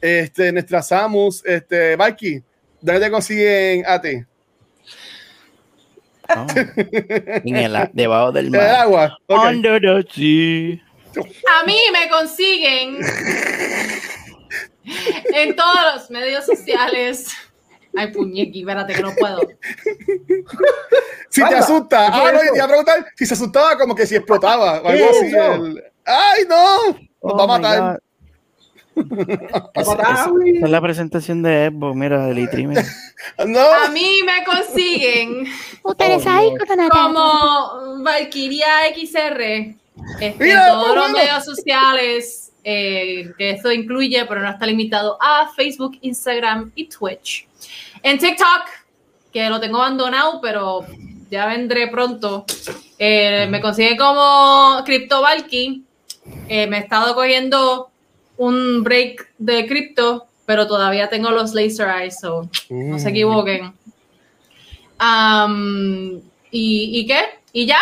Speaker 2: este, nuestra Samus, este, Mikey, ¿dónde te consiguen a ti?
Speaker 4: oh, en el, debajo del
Speaker 2: ¿En el
Speaker 4: mar.
Speaker 2: agua?
Speaker 4: Under the sea.
Speaker 1: A mí me consiguen en todos los medios sociales. Ay, puñequi, espérate que no puedo.
Speaker 2: Si te asusta,
Speaker 5: ¿qué
Speaker 2: ah,
Speaker 5: es
Speaker 2: no, te iba a preguntar si se asustaba como que si explotaba o
Speaker 5: ¿Qué
Speaker 2: algo
Speaker 5: es
Speaker 2: así. el- ¡Ay, no! Nos
Speaker 4: Oh
Speaker 2: va a
Speaker 4: my
Speaker 2: matar.
Speaker 5: Matado.
Speaker 4: Esa es la presentación de Xbox, mira, del.
Speaker 2: No,
Speaker 1: A mí me consiguen
Speaker 5: Oh, Dios.
Speaker 1: como Valkyria XR este,
Speaker 2: Mira,
Speaker 1: en todos los medios sociales, eh, que esto incluye, pero no está limitado a Facebook, Instagram y Twitch. En TikTok, que lo tengo abandonado, pero ya vendré pronto, eh, me consigue como Crypto Valky. Eh, me he estado cogiendo un break de cripto, pero todavía tengo los laser eyes, so no se equivoquen. Am, ¿y, ¿Y qué? ¿Y ya?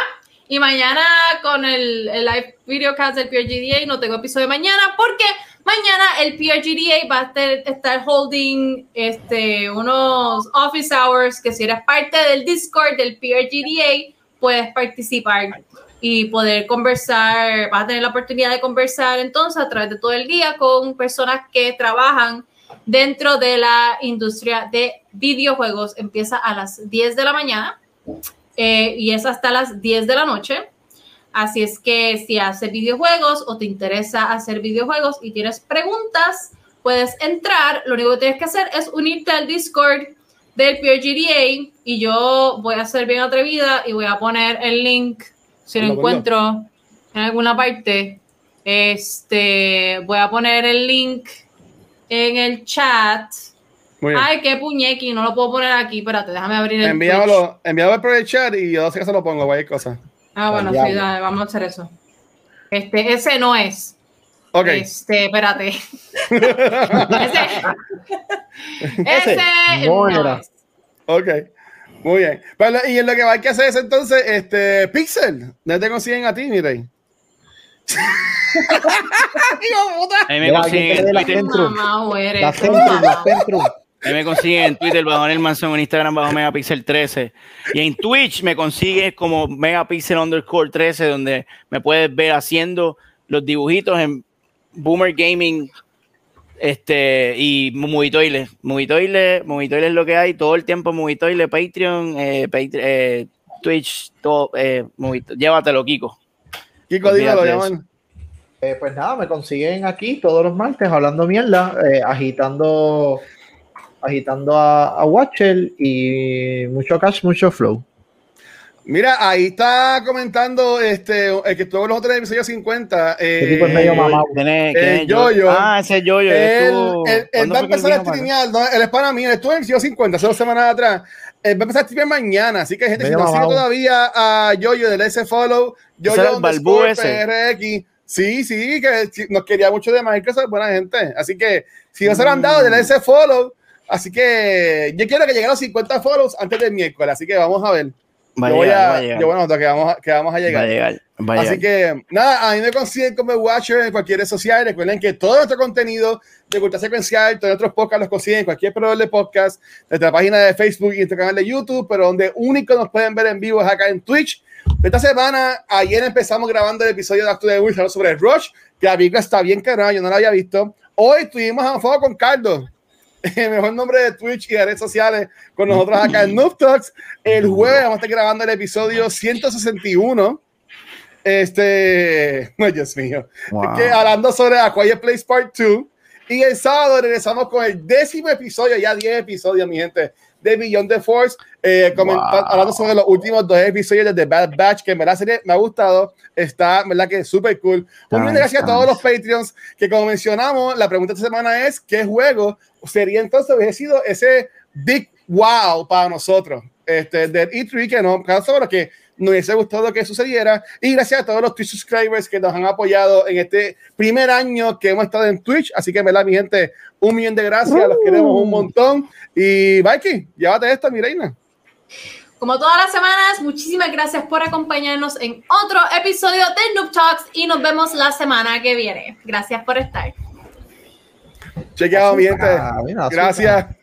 Speaker 1: Y mañana con el, el live videocast del PRGDA no tengo episodio mañana porque mañana el PRGDA va a ter- estar holding este, unos office hours que si eres parte del Discord del PRGDA puedes participar y poder conversar, vas a tener la oportunidad de conversar entonces a través de todo el día con personas que trabajan dentro de la industria de videojuegos. Empieza a las 10 de la mañana eh, y es hasta las 10 de la noche. Así es que si haces videojuegos o te interesa hacer videojuegos y tienes preguntas, puedes entrar. Lo único que tienes que hacer es unirte al Discord del PRGDA y yo voy a ser bien atrevida y voy a poner el link si lo encuentro en alguna parte. Este, voy a poner el link en el chat.
Speaker 2: Muy bien.
Speaker 1: Ay, qué puñequi, no lo puedo poner aquí. Espérate, déjame abrir el Twitch.
Speaker 2: Envíamelo, envíamelo por el chat y yo sé que se lo pongo, cualquier cosa.
Speaker 1: Ah, bueno, sí, dale, vamos a hacer eso. Este, ese no es.
Speaker 2: Ok.
Speaker 1: Este, espérate. ese.
Speaker 5: Ese
Speaker 1: ese
Speaker 5: no
Speaker 1: es.
Speaker 2: Ok. Muy bien. Lo- y en lo que hay que hacer es entonces, este, Pixel, ¿dónde te consiguen a ti, mi rey?
Speaker 4: A mí me
Speaker 5: Mira,
Speaker 4: consiguen
Speaker 5: la. Centrum. La Centrum, la Centrum.
Speaker 4: Mí me consiguen en Twitter bajo el mansión, en Instagram bajo Megapixel 13. Y en Twitch me consigues como Megapixel underscore 13, donde me puedes ver haciendo los dibujitos en Boomer Gaming este, y Movitoile. Movitoile, Movitoile es lo que hay todo el tiempo. Movitoile, Patreon, eh, eh, Twitch, todo. Eh, Llévatelo, Kiko.
Speaker 2: Kiko,
Speaker 4: de
Speaker 2: llaman.
Speaker 5: Eh, pues nada, me consiguen aquí todos los martes hablando mierda, agitando agitando a, a Watcher y mucho cash, mucho flow.
Speaker 2: Mira, ahí está comentando este, el que estuvo en los otros episodios 50. Eh,
Speaker 5: Este tipo es medio mamado.
Speaker 4: ¿Quién es?
Speaker 2: Eh,
Speaker 4: quién es
Speaker 2: Yoyo.
Speaker 4: Ah, ese es Yoyo.
Speaker 2: Él,
Speaker 4: estuvo-
Speaker 2: él- él
Speaker 4: ¿cuándo
Speaker 2: va a
Speaker 4: que
Speaker 2: empezar a streamear, ¿no? él es para mí, él estuvo en el episodio 50, hace dos semanas atrás. Él va a empezar a streamear mañana, así que gente, si
Speaker 5: Medio
Speaker 2: no sigue todavía a Yoyo del S Follow,
Speaker 4: Ese era
Speaker 2: Yoyo
Speaker 4: ese.
Speaker 2: PRX. Sí, sí, que nos quería mucho de Microsoft, buena gente. Así que si no se lo han dado, del S Follow. Así que yo quiero que lleguen los 50 follows antes del miércoles, así que vamos a ver.
Speaker 4: Va
Speaker 2: yo voy
Speaker 4: llegar,
Speaker 2: a,
Speaker 4: a llegar.
Speaker 2: yo bueno, que vamos a, que vamos a
Speaker 4: Va a
Speaker 2: llegar.
Speaker 4: llegar, va
Speaker 2: Así
Speaker 4: llegar.
Speaker 2: que nada, a mí me consiguen como Watcher en cualquier red social. Recuerden que todo nuestro contenido de cultura secuencial, todos nuestros podcasts los consiguen en cualquier proveedor de podcast, nuestra página de Facebook y nuestro canal de YouTube, pero donde único nos pueden ver en vivo es acá en Twitch. Esta semana, ayer empezamos grabando el episodio de Acto de Wii sobre Rush, que la película está bien carnal, yo no la había visto. Hoy estuvimos a fuego con Cardo, el mejor nombre de Twitch y de redes sociales, con nosotros acá en Noob Talks. El jueves vamos a estar grabando el episodio 161. Este, no, Dios mío.
Speaker 4: Wow.
Speaker 2: Que hablando sobre A Quiet Place Part 2. Y el sábado regresamos con el décimo episodio, ya 10 episodios, mi gente, de Beyond the Force, eh, comentando, hablando sobre los últimos dos episodios de The Bad Batch, que en verdad serie me ha gustado, está, verdad que súper cool. De gracias a todos los Patreons, que como mencionamos, la pregunta de esta semana es, ¿qué juego sería entonces, hubiese sido ese big wow para nosotros? Este, del E3, que no, sobre que nos hubiese gustado que sucediera. Y gracias a todos los Twitch subscribers que nos han apoyado en este primer año que hemos estado en Twitch. Así que, ¿verdad, mi gente? Un millón de gracias, los queremos un montón. Y Mikey, llévate esto, mi reina.
Speaker 1: Como todas las semanas, muchísimas gracias por acompañarnos en otro episodio de Noob Talks y nos vemos la semana que viene. Gracias por estar.
Speaker 2: Chequeado, mi gente. Gracias.